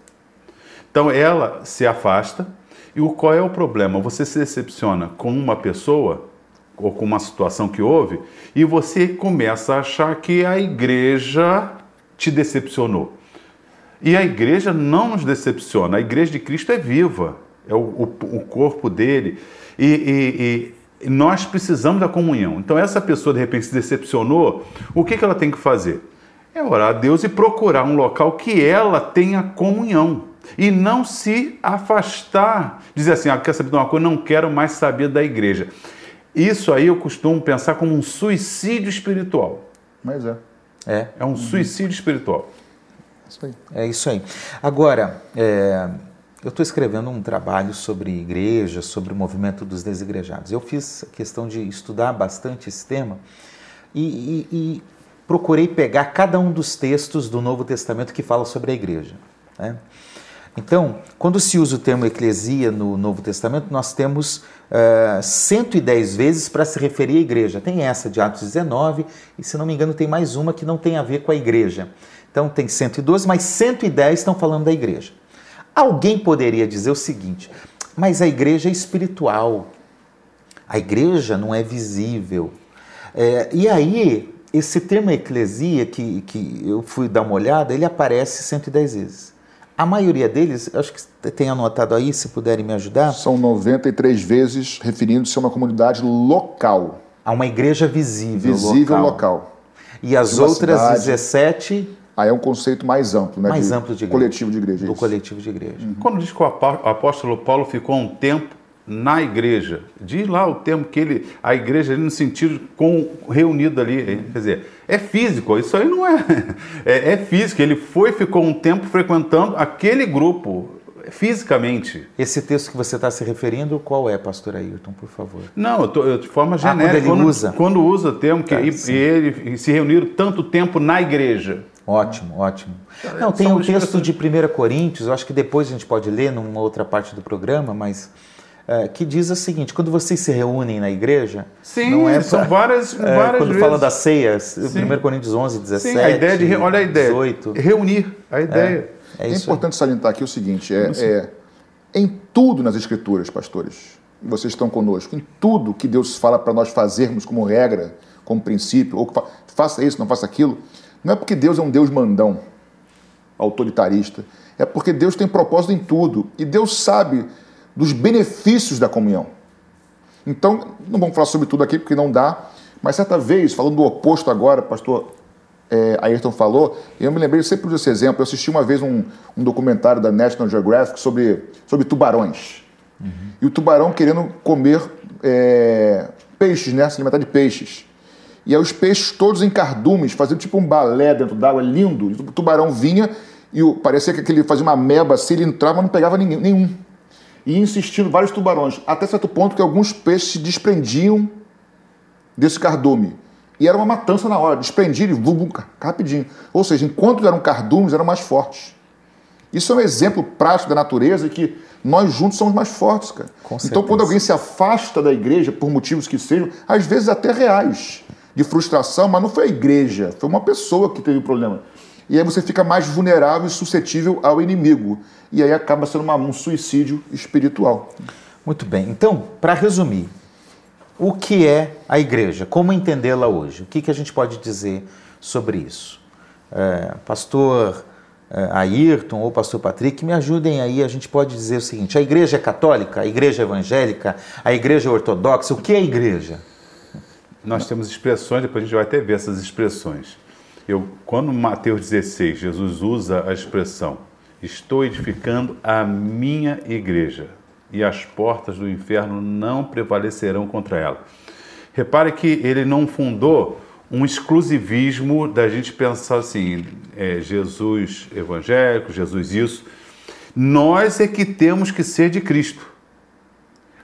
Então ela se afasta. E o, qual é o problema? Você se decepciona com uma pessoa ou com uma situação que houve e você começa a achar que a igreja te decepcionou. E a igreja não nos decepciona, a igreja de Cristo é viva, é o, o, o corpo dele. E, e, e, nós precisamos da comunhão. Então, essa pessoa de repente se decepcionou, o que, que ela tem que fazer? É orar a Deus e procurar um local que ela tenha comunhão. E não se afastar, dizer assim, ah, quer saber de uma coisa? Não quero mais saber da igreja. Isso aí eu costumo pensar como um suicídio espiritual. Mas é. É, é um suicídio espiritual. Isso aí. É isso aí. Agora, é, eu estou escrevendo um trabalho sobre igreja, sobre o movimento dos desigrejados. Eu fiz questão de estudar bastante esse tema e, e, e procurei pegar cada um dos textos do Novo Testamento que fala sobre a igreja. Né? Então, quando se usa o termo eclesia no Novo Testamento, nós temos uh, 110 vezes para se referir à igreja. Tem essa de Atos 19, e se não me engano, tem mais uma que não tem a ver com a igreja. Então tem 112, mas 110 estão falando da igreja. Alguém poderia dizer o seguinte: mas a igreja é espiritual, a igreja não é visível. É, e aí, esse termo eclesia, que, que eu fui dar uma olhada, ele aparece 110 vezes. A maioria deles, acho que tem anotado aí, se puderem me ajudar. São 93 vezes referindo-se a uma comunidade local. A uma igreja visível, visível local. local. E as outras cidade. 17 Aí é um conceito mais amplo, né? Mais de amplo de igreja. coletivo de igreja. Do coletivo de igreja. Uhum. Quando diz que o apóstolo Paulo ficou um tempo na igreja, diz lá o termo que ele, a igreja ali no sentido com reunido ali, quer dizer, é físico, isso aí não é, é, é físico. Ele foi, ficou um tempo frequentando aquele grupo fisicamente. Esse texto que você está se referindo, qual é, pastor Ayrton, por favor? Não, eu tô, eu, de forma genérica. quando ele quando, usa. Quando usa o termo que Tá, e, e ele se reuniram tanto tempo na igreja. Ótimo, ótimo. Não, tem são um texto de 1 Coríntios, eu acho que depois a gente pode ler numa outra parte do programa, mas é, que diz o seguinte: quando vocês se reúnem na igreja, Sim, não é são pra- várias, é, várias quando vezes. fala das ceias, Sim. 1 Coríntios 11, 17. Sim, a ideia de. Olha a ideia. 18. Reunir a ideia. É É, isso. aí. importante salientar aqui o seguinte: é, é, em tudo nas Escrituras, pastores, vocês estão conosco, em tudo que Deus fala para nós fazermos como regra, como princípio, ou que fa- faça isso, não faça aquilo, não é porque Deus é um Deus mandão, autoritarista, é porque Deus tem propósito em tudo e Deus sabe dos benefícios da comunhão. Então, não vamos falar sobre tudo aqui porque não dá, mas certa vez, falando do oposto agora, pastor é, Ayrton falou, eu me lembrei, sempre uso esse exemplo, eu assisti uma vez um, um documentário da National Geographic sobre, sobre tubarões. E o tubarão querendo comer é, peixes, né? Se alimentar de peixes. E aí os peixes todos em cardumes, fazendo tipo um balé dentro d'água, lindo. O tubarão vinha e o, parecia que ele fazia uma meba, se ele entrava, não pegava ninguém, nenhum. E insistindo vários tubarões, até certo ponto que alguns peixes se desprendiam desse cardume. E era uma matança na hora, desprendiam e vum, rapidinho. Ou seja, enquanto eram cardumes, eram mais fortes. Isso é um exemplo prático da natureza que nós juntos somos mais fortes, cara. Com então, quando alguém se afasta da igreja, por motivos que sejam, às vezes até reais, de frustração, mas não foi a igreja, foi uma pessoa que teve o problema. E aí você fica mais vulnerável e suscetível ao inimigo. E aí acaba sendo uma- um suicídio espiritual. Muito bem. Então, para resumir, o que é a igreja? Como entendê-la hoje? O que, que a gente pode dizer sobre isso? É, pastor é, Ayrton ou pastor Patrick, me ajudem aí. A gente pode dizer o seguinte: a igreja é católica, a igreja é evangélica, a igreja é ortodoxa. O que é a igreja? Nós temos expressões, depois a gente vai até ver essas expressões. Eu, quando Mateus 16, Jesus usa a expressão: Estou edificando a minha igreja, e as portas do inferno não prevalecerão contra ela. Repare que ele não fundou um exclusivismo da gente pensar assim, é, Jesus evangélico, Jesus isso. Nós é que temos que ser de Cristo.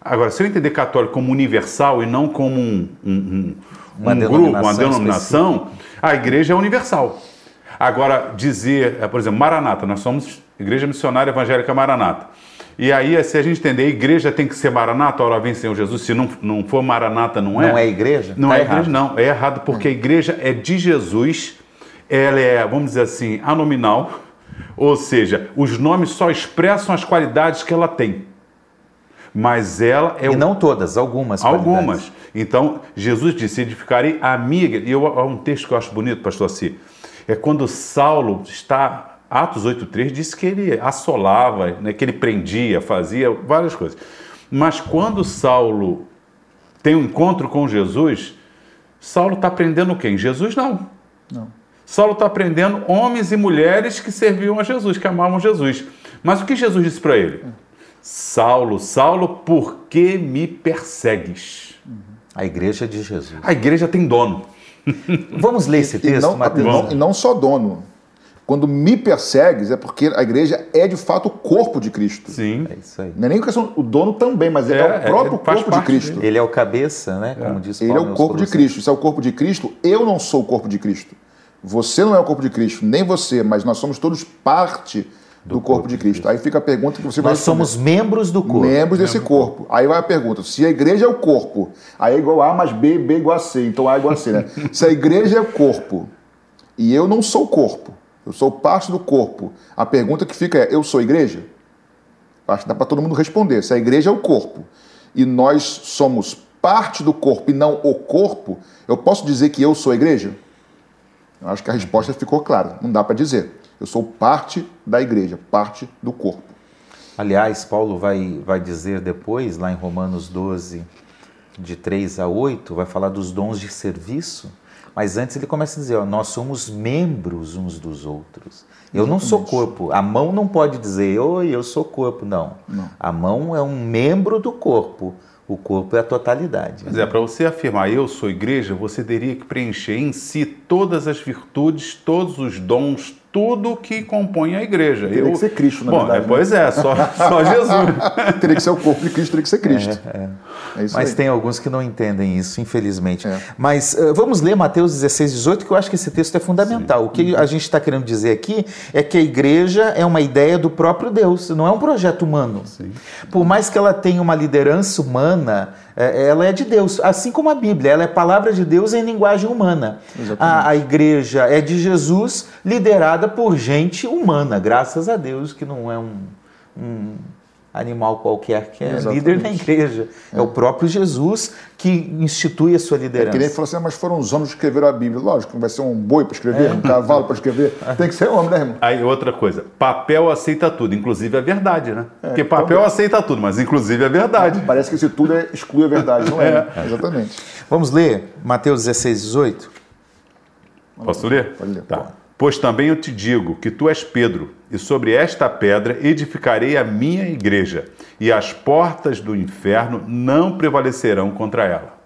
Agora, se eu entender católico como universal e não como um, um, um, Uma um grupo, uma denominação, a igreja é universal. Agora, dizer, eh, por exemplo, Maranata, nós somos Igreja Missionária Evangélica Maranata. E aí, se a gente entender, a igreja tem que ser Maranata, ora vem Senhor Jesus, se não, não for Maranata, não é? Não é igreja? Não Tá é errado. igreja, não. É errado porque a igreja é de Jesus, ela é, vamos dizer assim, anominal, ou seja, os nomes só expressam as qualidades que ela tem. Mas ela é E não todas, algumas. Algumas. qualidades. Então, Jesus disse: edificarei a minha. E eu, há um texto que eu acho bonito, pastor Assi. É quando Saulo está. Atos 8,3 diz que ele assolava, né, que ele prendia, fazia várias coisas. Mas quando Saulo tem um encontro com Jesus, Saulo está aprendendo quem? Jesus não. Não. Saulo está aprendendo homens e mulheres que serviam a Jesus, que amavam Jesus. Mas o que Jesus disse para ele? Saulo, Saulo, por que me persegues? A igreja é de Jesus. A igreja tem dono. Vamos ler esse E texto, não, Mateus? não- e não só dono. Quando me persegues, é porque a igreja é de fato o corpo de Cristo. Sim. É isso aí. Não é nem questão o dono também, mas é, É, o próprio é, corpo de Cristo. Ele é o cabeça, né? Como diz Ele é Paulo o corpo de. Cristo. Se é o corpo de Cristo, eu não sou o corpo de Cristo. Você não é o corpo de Cristo, nem você, mas nós somos todos parte do, corpo, de Cristo. Aí fica a pergunta que você vai Nós somos membros do corpo. membros desse corpo. Aí vai a pergunta: se a igreja é o corpo, aí é igual A mais B, B igual a C, então A é igual a C, né? se a igreja é o corpo e eu não sou o corpo, eu sou parte do corpo, a pergunta que fica é: eu sou igreja? Acho que dá para todo mundo responder. Se a igreja é o corpo e nós somos parte do corpo e não o corpo, eu posso dizer que eu sou a igreja? Eu acho que a resposta ficou clara. Não dá para dizer. Eu sou parte da igreja, parte do corpo. Aliás, Paulo vai, vai dizer depois, lá em Romanos 12, de 3 a 8, vai falar dos dons de serviço. Mas antes ele começa a dizer: ó, nós somos membros uns dos outros. Eu não sou corpo. A mão não pode dizer, oi, eu sou corpo. Não. Não. A mão é um membro do corpo. O corpo é a totalidade. Mas é, para você afirmar eu sou igreja, você teria que preencher em si todas as virtudes, todos os dons, tudo que compõe a igreja. Teria Eu- que ser Cristo, na Bom, verdade, é, pois é, só, só Jesus. teria que ser o corpo de Cristo, teria que ser Cristo. É, isso Mas aí. tem alguns que não entendem isso, infelizmente. É. Mas eh, vamos ler Mateus 16, 18, que eu acho que esse texto é fundamental. O que a gente está querendo dizer aqui é que a igreja é uma ideia do próprio Deus, não é um projeto humano. Por mais que ela tenha uma liderança humana, ela é de Deus. Assim como a Bíblia, ela é palavra de Deus em linguagem humana. A, a igreja é de Jesus, liderada por gente humana, graças a Deus, que não é um, um animal qualquer que é Exatamente. líder da igreja. É. o próprio Jesus que institui a sua É que nem liderança. falou assim, "Ah, mas foram os homens que escreveram a Bíblia. Lógico, não vai ser um boi para escrever, um cavalo para escrever. Tem que ser homem, né, irmão? Aí outra coisa, papel aceita tudo, inclusive a verdade, né? É, Porque papel aceita tudo, mas inclusive a verdade. Parece que esse tudo é, exclui a verdade, não é? né? Exatamente. Vamos ler Mateus 16, 18? Posso ler? Pode ler, Tá. Pois também eu te digo que tu és Pedro, e sobre esta pedra edificarei a minha igreja, e as portas do inferno não prevalecerão contra ela.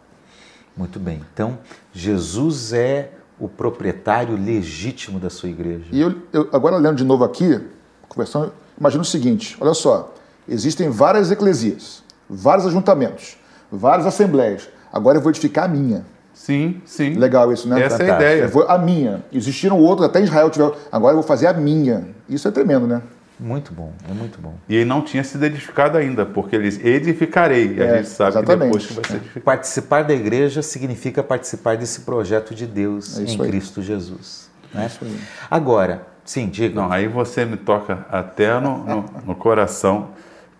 Muito bem. Então, Jesus é o proprietário legítimo da sua igreja. E eu, eu- agora lendo de novo aqui, conversando, imagina o seguinte: olha só, existem várias eclesias, vários ajuntamentos, várias assembleias. Agora eu vou edificar a minha. Sim, sim. Legal isso, né? Essa é a Fantástico. ideia. Vou- a minha. Existiram outros, até Israel tiveram. Agora eu vou fazer a minha. Isso é tremendo, né? Muito bom, é muito bom. E ele não tinha sido edificado ainda, porque ele diz, edificarei. E a É, gente sabe que exatamente. depois que vai ser edificado. Participar da igreja significa participar desse projeto de Deus É em aí. Cristo Jesus. Né? isso aí. Agora, sim, diga. Não, aí você me toca até no, no- no coração,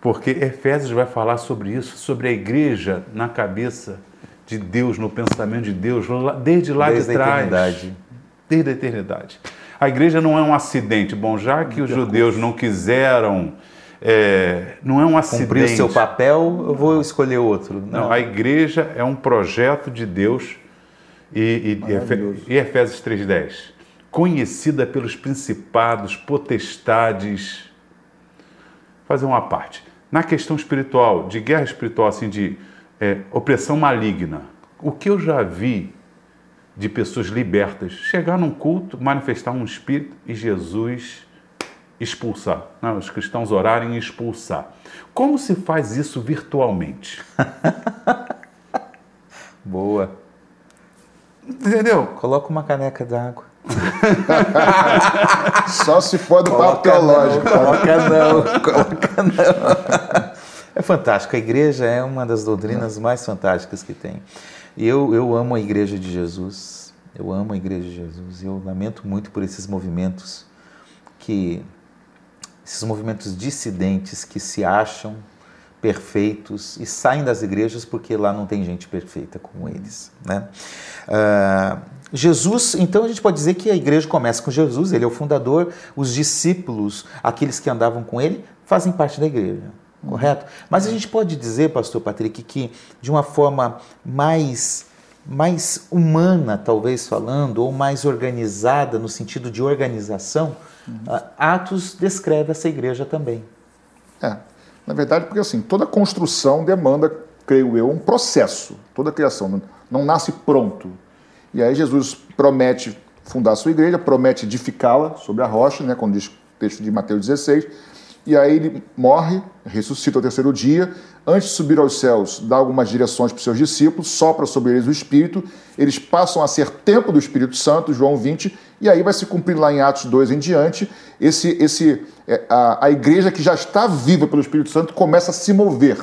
porque Efésios vai falar sobre isso, sobre a igreja na cabeça de Deus, no pensamento de Deus, desde lá Desde de a trás. eternidade. Desde a eternidade. A igreja não é um acidente. Bom, já que os judeus não quiseram, é, não é um acidente. Cumprir o seu papel, eu vou escolher outro. Não, a igreja é um projeto de Deus e, e, e e Efésios 3,10. Conhecida pelos principados, potestades. Fazer uma parte. Na questão espiritual, de guerra espiritual, assim, de é, opressão maligna, o que eu já vi de pessoas libertas chegar num culto, manifestar um espírito e Jesus expulsar. Não, os cristãos orarem e expulsar. Como se faz isso virtualmente? Boa. Entendeu? Coloca uma caneca d'água. Só se for do papo teológico. Não, coloca não, coloca não. É fantástico. A igreja é uma das doutrinas mais fantásticas que tem. E eu, eu amo a igreja de Jesus. Eu amo a igreja de Jesus. Eu lamento muito por esses movimentos que esses movimentos dissidentes que se acham perfeitos e saem das igrejas porque lá não tem gente perfeita como eles. Né? Ah, Jesus, então a gente pode dizer que a igreja começa com Jesus, ele é o fundador, os discípulos, aqueles que andavam com ele, fazem parte da igreja, correto? Mas a gente pode dizer, pastor Patrick, que de uma forma mais mais humana, talvez falando, ou mais organizada no sentido de organização, ah, Atos descreve essa igreja também. É. Na verdade, porque assim, toda construção demanda, creio eu, um processo. Toda criação não, não nasce pronto. E aí Jesus promete fundar a sua igreja, promete edificá-la sobre a rocha, né, quando diz o texto de Mateus 16. E aí ele morre, ressuscita ao terceiro dia. Antes de subir aos céus, dá algumas direções para os seus discípulos, sopra sobre eles o Espírito. Eles passam a ser templo do Espírito Santo, João 20, e aí vai se cumprir lá em Atos 2 em diante. Esse, esse, é, a, a igreja que já está viva pelo Espírito Santo começa a se mover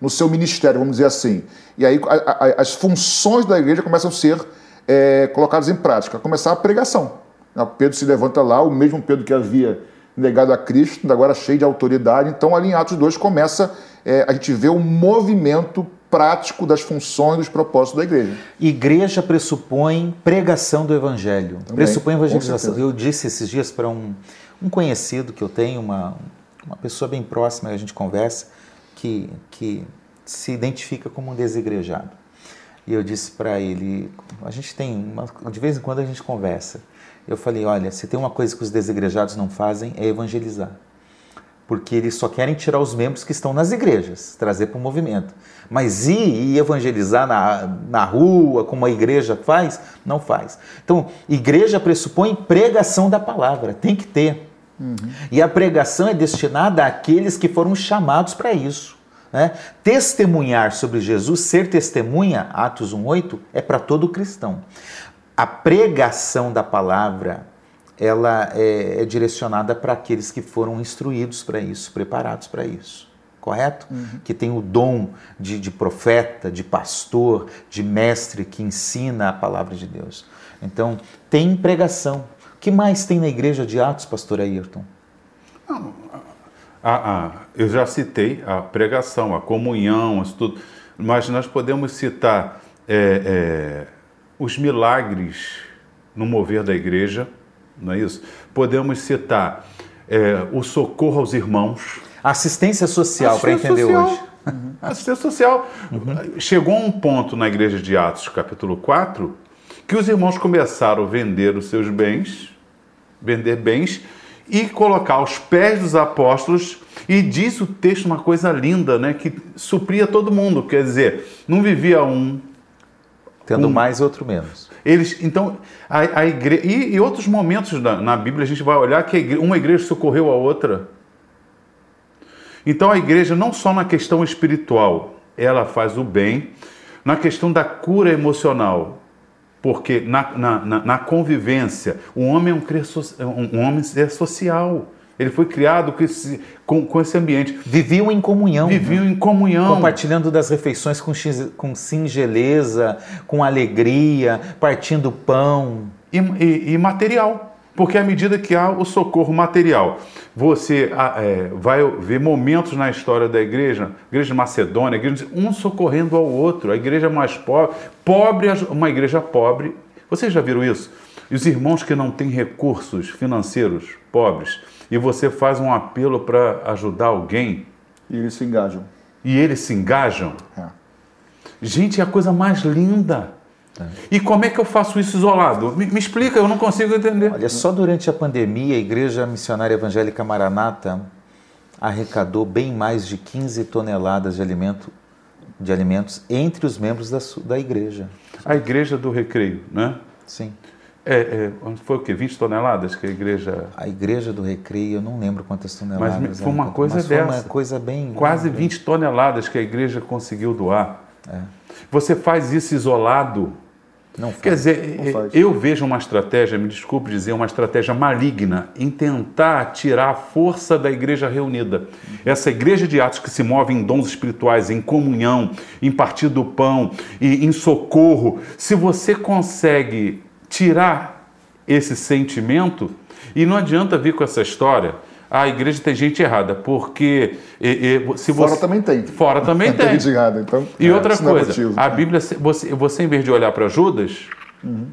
no seu ministério, vamos dizer assim. E aí a- a- as funções da igreja começam a ser é, colocadas em prática. Começar a pregação. Pedro se levanta lá, o mesmo Pedro que havia negado a Cristo, agora cheio de autoridade. Então, ali em Atos 2 começa é, a gente vê o movimento prático das funções, dos propósitos da igreja. Igreja pressupõe pregação do evangelho, pressupõe com evangelização. Eu disse esses dias para um, um conhecido que eu tenho, uma, uma pessoa bem próxima que a gente conversa, que, que se identifica como um desigrejado. E eu disse para ele, a gente tem, uma, de vez em quando a gente conversa. Eu falei, olha, se tem uma coisa que os desigrejados não fazem é evangelizar. porque eles só querem tirar os membros que estão nas igrejas, trazer para o movimento. Mas ir e evangelizar na, na rua, como a igreja faz, não faz. Então, igreja pressupõe pregação da palavra, tem que ter. Uhum. E a pregação é destinada àqueles que foram chamados para isso. Né? Testemunhar sobre Jesus, ser testemunha, Atos 1,8, é para todo cristão. A pregação da palavra ela é, é direcionada para aqueles que foram instruídos para isso, preparados para isso. Correto? Uhum. Que tem o dom de, de profeta, de pastor, de mestre que ensina a palavra de Deus. Então, tem pregação. O que mais tem na igreja de Atos, pastor Ayrton? Não, a, a, eu já citei a pregação, a comunhão, isso tudo, mas nós podemos citar é, é, os milagres no mover da igreja, não é isso? Podemos citar é, o socorro aos irmãos. Assistência social, para entender social. hoje. Uhum. Assistência social. Uhum. Chegou um ponto na igreja de Atos, capítulo 4, que os irmãos começaram a vender os seus bens, vender bens, e colocar aos pés dos apóstolos. E diz o texto uma coisa linda, né? Que supria todo mundo. Quer dizer, não vivia um. Tendo um, mais, outro menos. Eles, então, a, a igreja. E, e, outros momentos na, na, Bíblia a gente vai olhar que igreja, uma igreja socorreu a outra. Então a igreja, não só na questão espiritual, ela faz o bem, na questão da cura emocional, porque na, na, na convivência, o homem é um, um homem é social. Ele foi criado com esse, com, com esse ambiente. Viviam em comunhão. Viviam né? em comunhão. Compartilhando das refeições com, com singeleza, com alegria, partindo pão. E, e, e, material. Porque à medida que há o socorro material, você é, vai ver momentos na história da igreja, igreja de Macedônia, igreja, um socorrendo ao outro, a igreja mais pobre, pobre, uma igreja pobre. Vocês já viram isso? E os irmãos que não têm recursos financeiros, pobres, e você faz um apelo para ajudar alguém. E eles se engajam. E eles se engajam. É. Gente, é a coisa mais linda. É. E como é que eu faço isso isolado? Me, me, explica, eu não consigo entender. Olha, só durante a pandemia, a Igreja Missionária Evangélica Maranata arrecadou bem mais de 15 toneladas de, alimento, de alimentos entre os membros da, da igreja. A Igreja do Recreio, né? Sim. É, é, foi o quê? 20 toneladas que a igreja. A igreja do Recreio, eu não lembro quantas toneladas. Mas foi uma coisa mas dessa. Foi uma coisa bem. Quase 20 toneladas que a igreja conseguiu doar. É. Você faz isso isolado. Não faz. Quer dizer, eu vejo uma estratégia, me desculpe dizer, uma estratégia maligna em tentar tirar a força da igreja reunida. Essa igreja de Atos que se move em dons espirituais, em comunhão, em partir do pão e em socorro. Se você consegue tirar esse sentimento e não adianta vir com essa história. A igreja tem gente errada, porque e, e, se fora você... também tem. Fora também tem. tem. Errada, então, e é, outra é coisa, é a Bíblia, você, você em vez de olhar para Judas, uhum.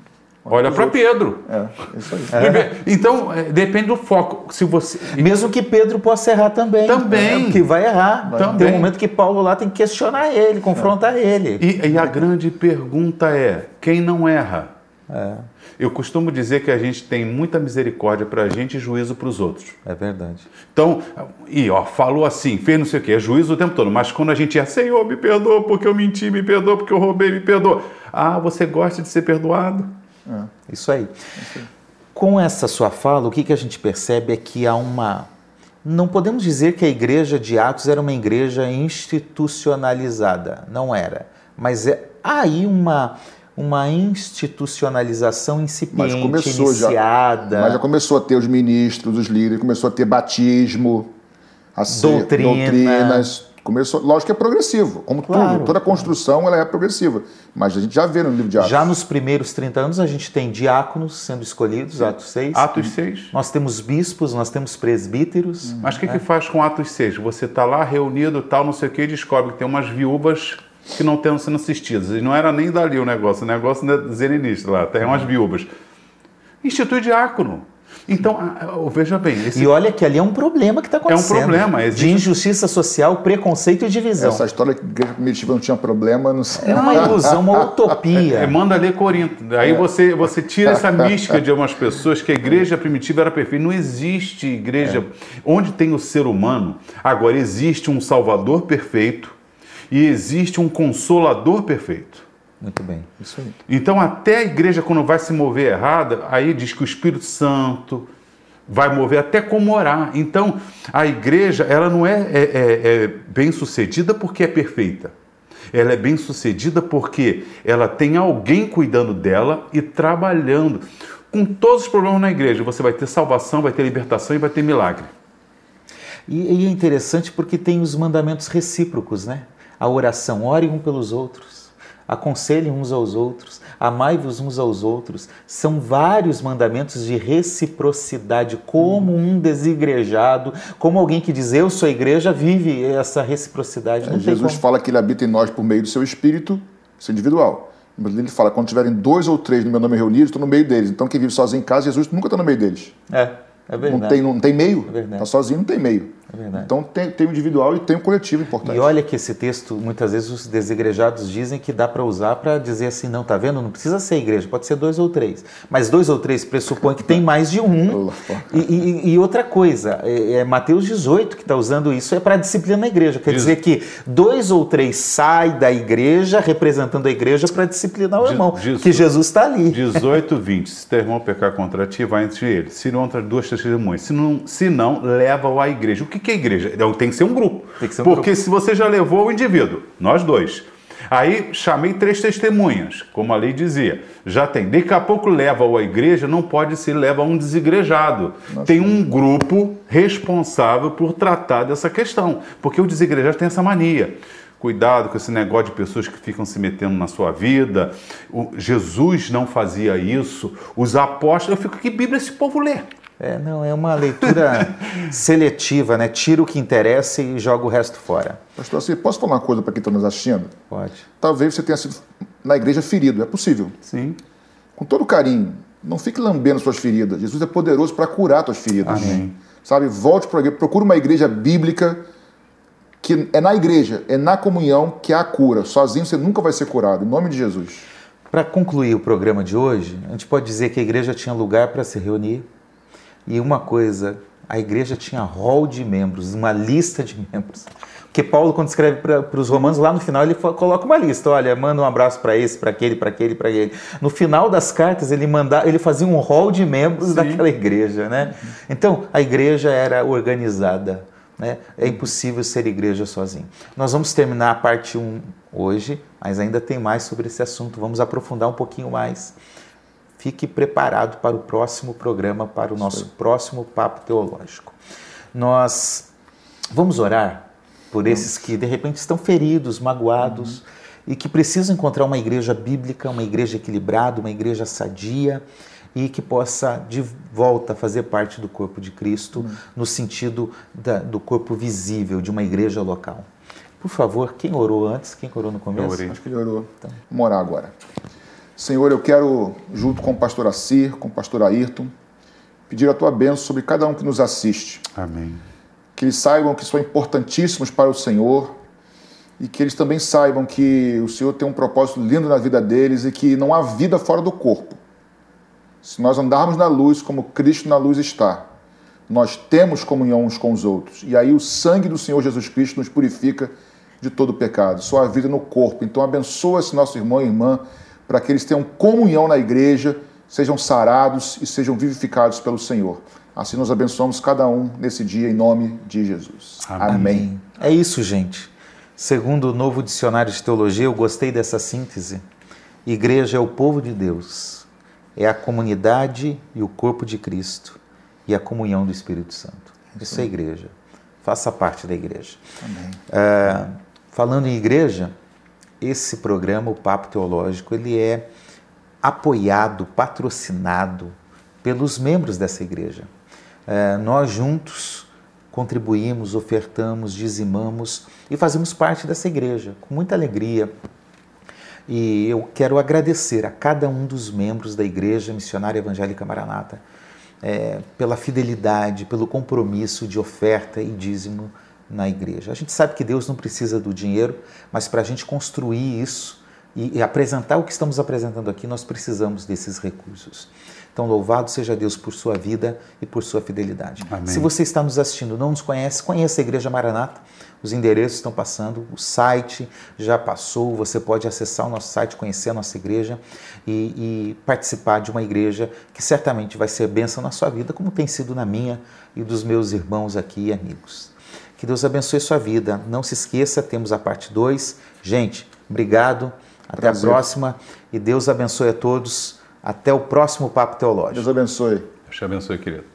olha para Pedro. É, isso aí. É. Então é, depende do foco. Se você mesmo que Pedro possa errar também, também, né? que vai errar. Vai. Também. Tem um momento que Paulo lá tem que questionar ele, confrontar ele. E, e a grande pergunta é: quem não erra? É. Eu costumo dizer que a gente tem muita misericórdia para a gente e juízo para os outros. É verdade. Então, e ó, falou assim, fez não sei o quê, é juízo o tempo todo. Mas quando a gente é, Senhor, me perdoa porque eu menti, me perdoa porque eu roubei, me perdoa. Ah, você gosta de ser perdoado? É. Isso, aí. Isso aí. Com essa sua fala, o que, que a gente percebe é que há uma. Não podemos dizer que a igreja de Atos era uma igreja institucionalizada. Não era. Mas é, há aí uma uma institucionalização incipiente, mas começou iniciada. Já, mas já começou a ter os ministros, os líderes, começou a ter batismo, a ser, Doutrina. doutrinas. Começou, lógico que é progressivo, como claro. tudo, toda construção ela é progressiva, mas a gente já vê no livro de Atos. Já nos primeiros 30 anos a gente tem diáconos sendo escolhidos, Sim. Atos 6. Atos 6. Nós temos bispos, nós temos presbíteros. Mas o que, é. que faz com Atos 6? Você está lá reunido, tal, não sei o que, e descobre que tem umas viúvas que não estão sendo assistidas. E não era nem dali o negócio, o negócio é zeninista lá, tem umas viúvas. Institui diácono. Então, veja bem. Esse... E olha que ali é um problema que está acontecendo. É um problema. Existe... De injustiça social, preconceito e divisão. Essa história que a igreja primitiva não tinha problema, não sei. É uma ilusão, uma utopia. É, manda ler Corinto. Aí é. você, você tira essa mística de algumas pessoas que a igreja primitiva era perfeita. Não existe igreja é. onde tem o ser humano. Agora, existe um Salvador perfeito e existe um Consolador perfeito. Muito bem, isso aí. Então, até a igreja, quando vai se mover errada, aí diz que o Espírito Santo vai mover até como orar. Então, a igreja, ela não é, é, é, é bem sucedida porque é perfeita. Ela é bem sucedida porque ela tem alguém cuidando dela e trabalhando. Com todos os problemas na igreja, você vai ter salvação, vai ter libertação e vai ter milagre. E, e é interessante porque tem os mandamentos recíprocos, né? A oração, ore um pelos outros aconselhem uns aos outros, amai-vos uns aos outros. São vários mandamentos de reciprocidade, como um desigrejado, como alguém que diz eu sou igreja, vive essa reciprocidade. É, Jesus fala que ele habita em nós por meio do seu espírito, isso é individual. Mas ele fala, quando tiverem dois ou três no meu nome reunidos, estou no meio deles. Então quem vive sozinho em casa, Jesus nunca está no meio deles. É, é verdade. Não tem, não tem meio. Está é sozinho, não tem meio. É então tem, tem o individual e tem o coletivo importante. E olha que esse texto, muitas vezes os desigrejados dizem que dá para usar para dizer assim, não, tá vendo? Não precisa ser igreja, pode ser dois ou três. Mas dois ou três pressupõe que tem mais de um. e, e, e, outra coisa, é, é Mateus 18 que está usando isso, é para disciplina na igreja. Quer dizer que dois ou três saem da igreja, representando a igreja, para disciplinar o irmão. que Jesus está ali. 18, 20. Se teu irmão pecar contra ti, vai entre eles. Se não, entre duas testemunhas. Se não, se não leva-o à igreja. O que que é igreja? Então, tem que ser um grupo. Ser um Porque grupo. se você já levou o indivíduo, nós dois. Aí chamei três testemunhas, como a lei dizia. Já tem. Daqui a pouco leva-o à igreja, não pode ser leva um desigrejado. Nossa. Tem um grupo responsável por tratar dessa questão. Porque o desigrejado tem essa mania. Cuidado com esse negócio de pessoas que ficam se metendo na sua vida. O, Jesus não fazia isso. Os apóstolos, eu fico, que Bíblia esse povo lê? É, não, é uma leitura seletiva, né? Tira o que interessa e joga o resto fora. Pastor, assim, posso falar uma coisa para quem está nos assistindo? Pode. Talvez você tenha sido na igreja ferido, é possível. Sim. Com todo carinho, não fique lambendo suas feridas. Jesus é poderoso para curar suas feridas. Amém. Sabe, volte para a igreja, procure uma igreja bíblica que é na igreja, é na comunhão que há a cura. Sozinho você nunca vai ser curado, em nome de Jesus. Para concluir o programa de hoje, a gente pode dizer que a igreja tinha lugar para se reunir, e uma coisa, a igreja tinha rol de membros, uma lista de membros. Porque Paulo, quando escreve para os romanos, lá no final ele coloca uma lista: olha, manda um abraço para esse, para aquele, para aquele, para aquele. No final das cartas, ele, manda, ele fazia um rol de membros Sim. daquela igreja. Né? Então, a igreja era organizada. Né? É impossível ser igreja sozinho. Nós vamos terminar a parte 1 hoje, mas ainda tem mais sobre esse assunto. Vamos aprofundar um pouquinho mais fique preparado para o próximo programa, para o nosso Sim. próximo papo teológico. Nós vamos orar por esses que de repente estão feridos, magoados uhum. e que precisam encontrar uma igreja bíblica, uma igreja equilibrada, uma igreja sadia e que possa de volta fazer parte do corpo de Cristo uhum. no sentido da, do corpo visível de uma igreja local. Por favor, quem orou antes? Quem orou no começo? Eu orei. Acho que ele orou. Então. Vamos orar agora. Senhor, eu quero, junto com o pastor Assir, com o pastor Ayrton, pedir a tua bênção sobre cada um que nos assiste. Amém. Que eles saibam que são importantíssimos para o Senhor e que eles também saibam que o Senhor tem um propósito lindo na vida deles e que não há vida fora do corpo. Se nós andarmos na luz como Cristo na luz está, nós temos comunhão uns com os outros. E aí o sangue do Senhor Jesus Cristo nos purifica de todo pecado. Só a vida no corpo. Então abençoa esse nosso irmão e irmã para que eles tenham comunhão na igreja, sejam sarados e sejam vivificados pelo Senhor. Assim nós abençoamos cada um nesse dia em nome de Jesus. Amém. Amém. É isso, gente. Segundo o novo dicionário de teologia, eu gostei dessa síntese. Igreja é o povo de Deus, é a comunidade e o corpo de Cristo e a comunhão do Espírito Santo. Isso, Isso é igreja. Faça parte da igreja. Amém. É, falando em igreja, esse programa, o Papo Teológico, ele é apoiado, patrocinado pelos membros dessa igreja. É, nós juntos contribuímos, ofertamos, dizimamos e fazemos parte dessa igreja com muita alegria. E eu quero agradecer a cada um dos membros da Igreja Missionária Evangélica Maranata é, pela fidelidade, pelo compromisso de oferta e dízimo na igreja. A gente sabe que Deus não precisa do dinheiro, mas para a gente construir isso e, e apresentar o que estamos apresentando aqui, nós precisamos desses recursos. Então, louvado seja Deus por sua vida e por sua fidelidade. Amém. Se você está nos assistindo, não nos conhece, conheça a Igreja Maranata. Os endereços estão passando, o site já passou. Você pode acessar o nosso site, conhecer a nossa igreja e, e participar de uma igreja que certamente vai ser bênção na sua vida, como tem sido na minha e dos meus irmãos aqui e amigos. Que Deus abençoe sua vida. Não se esqueça, temos a parte 2. Gente, obrigado. Até Prazer. a próxima e Deus abençoe a todos. Até o próximo Papo Teológico. Deus abençoe. Deus te abençoe, querido.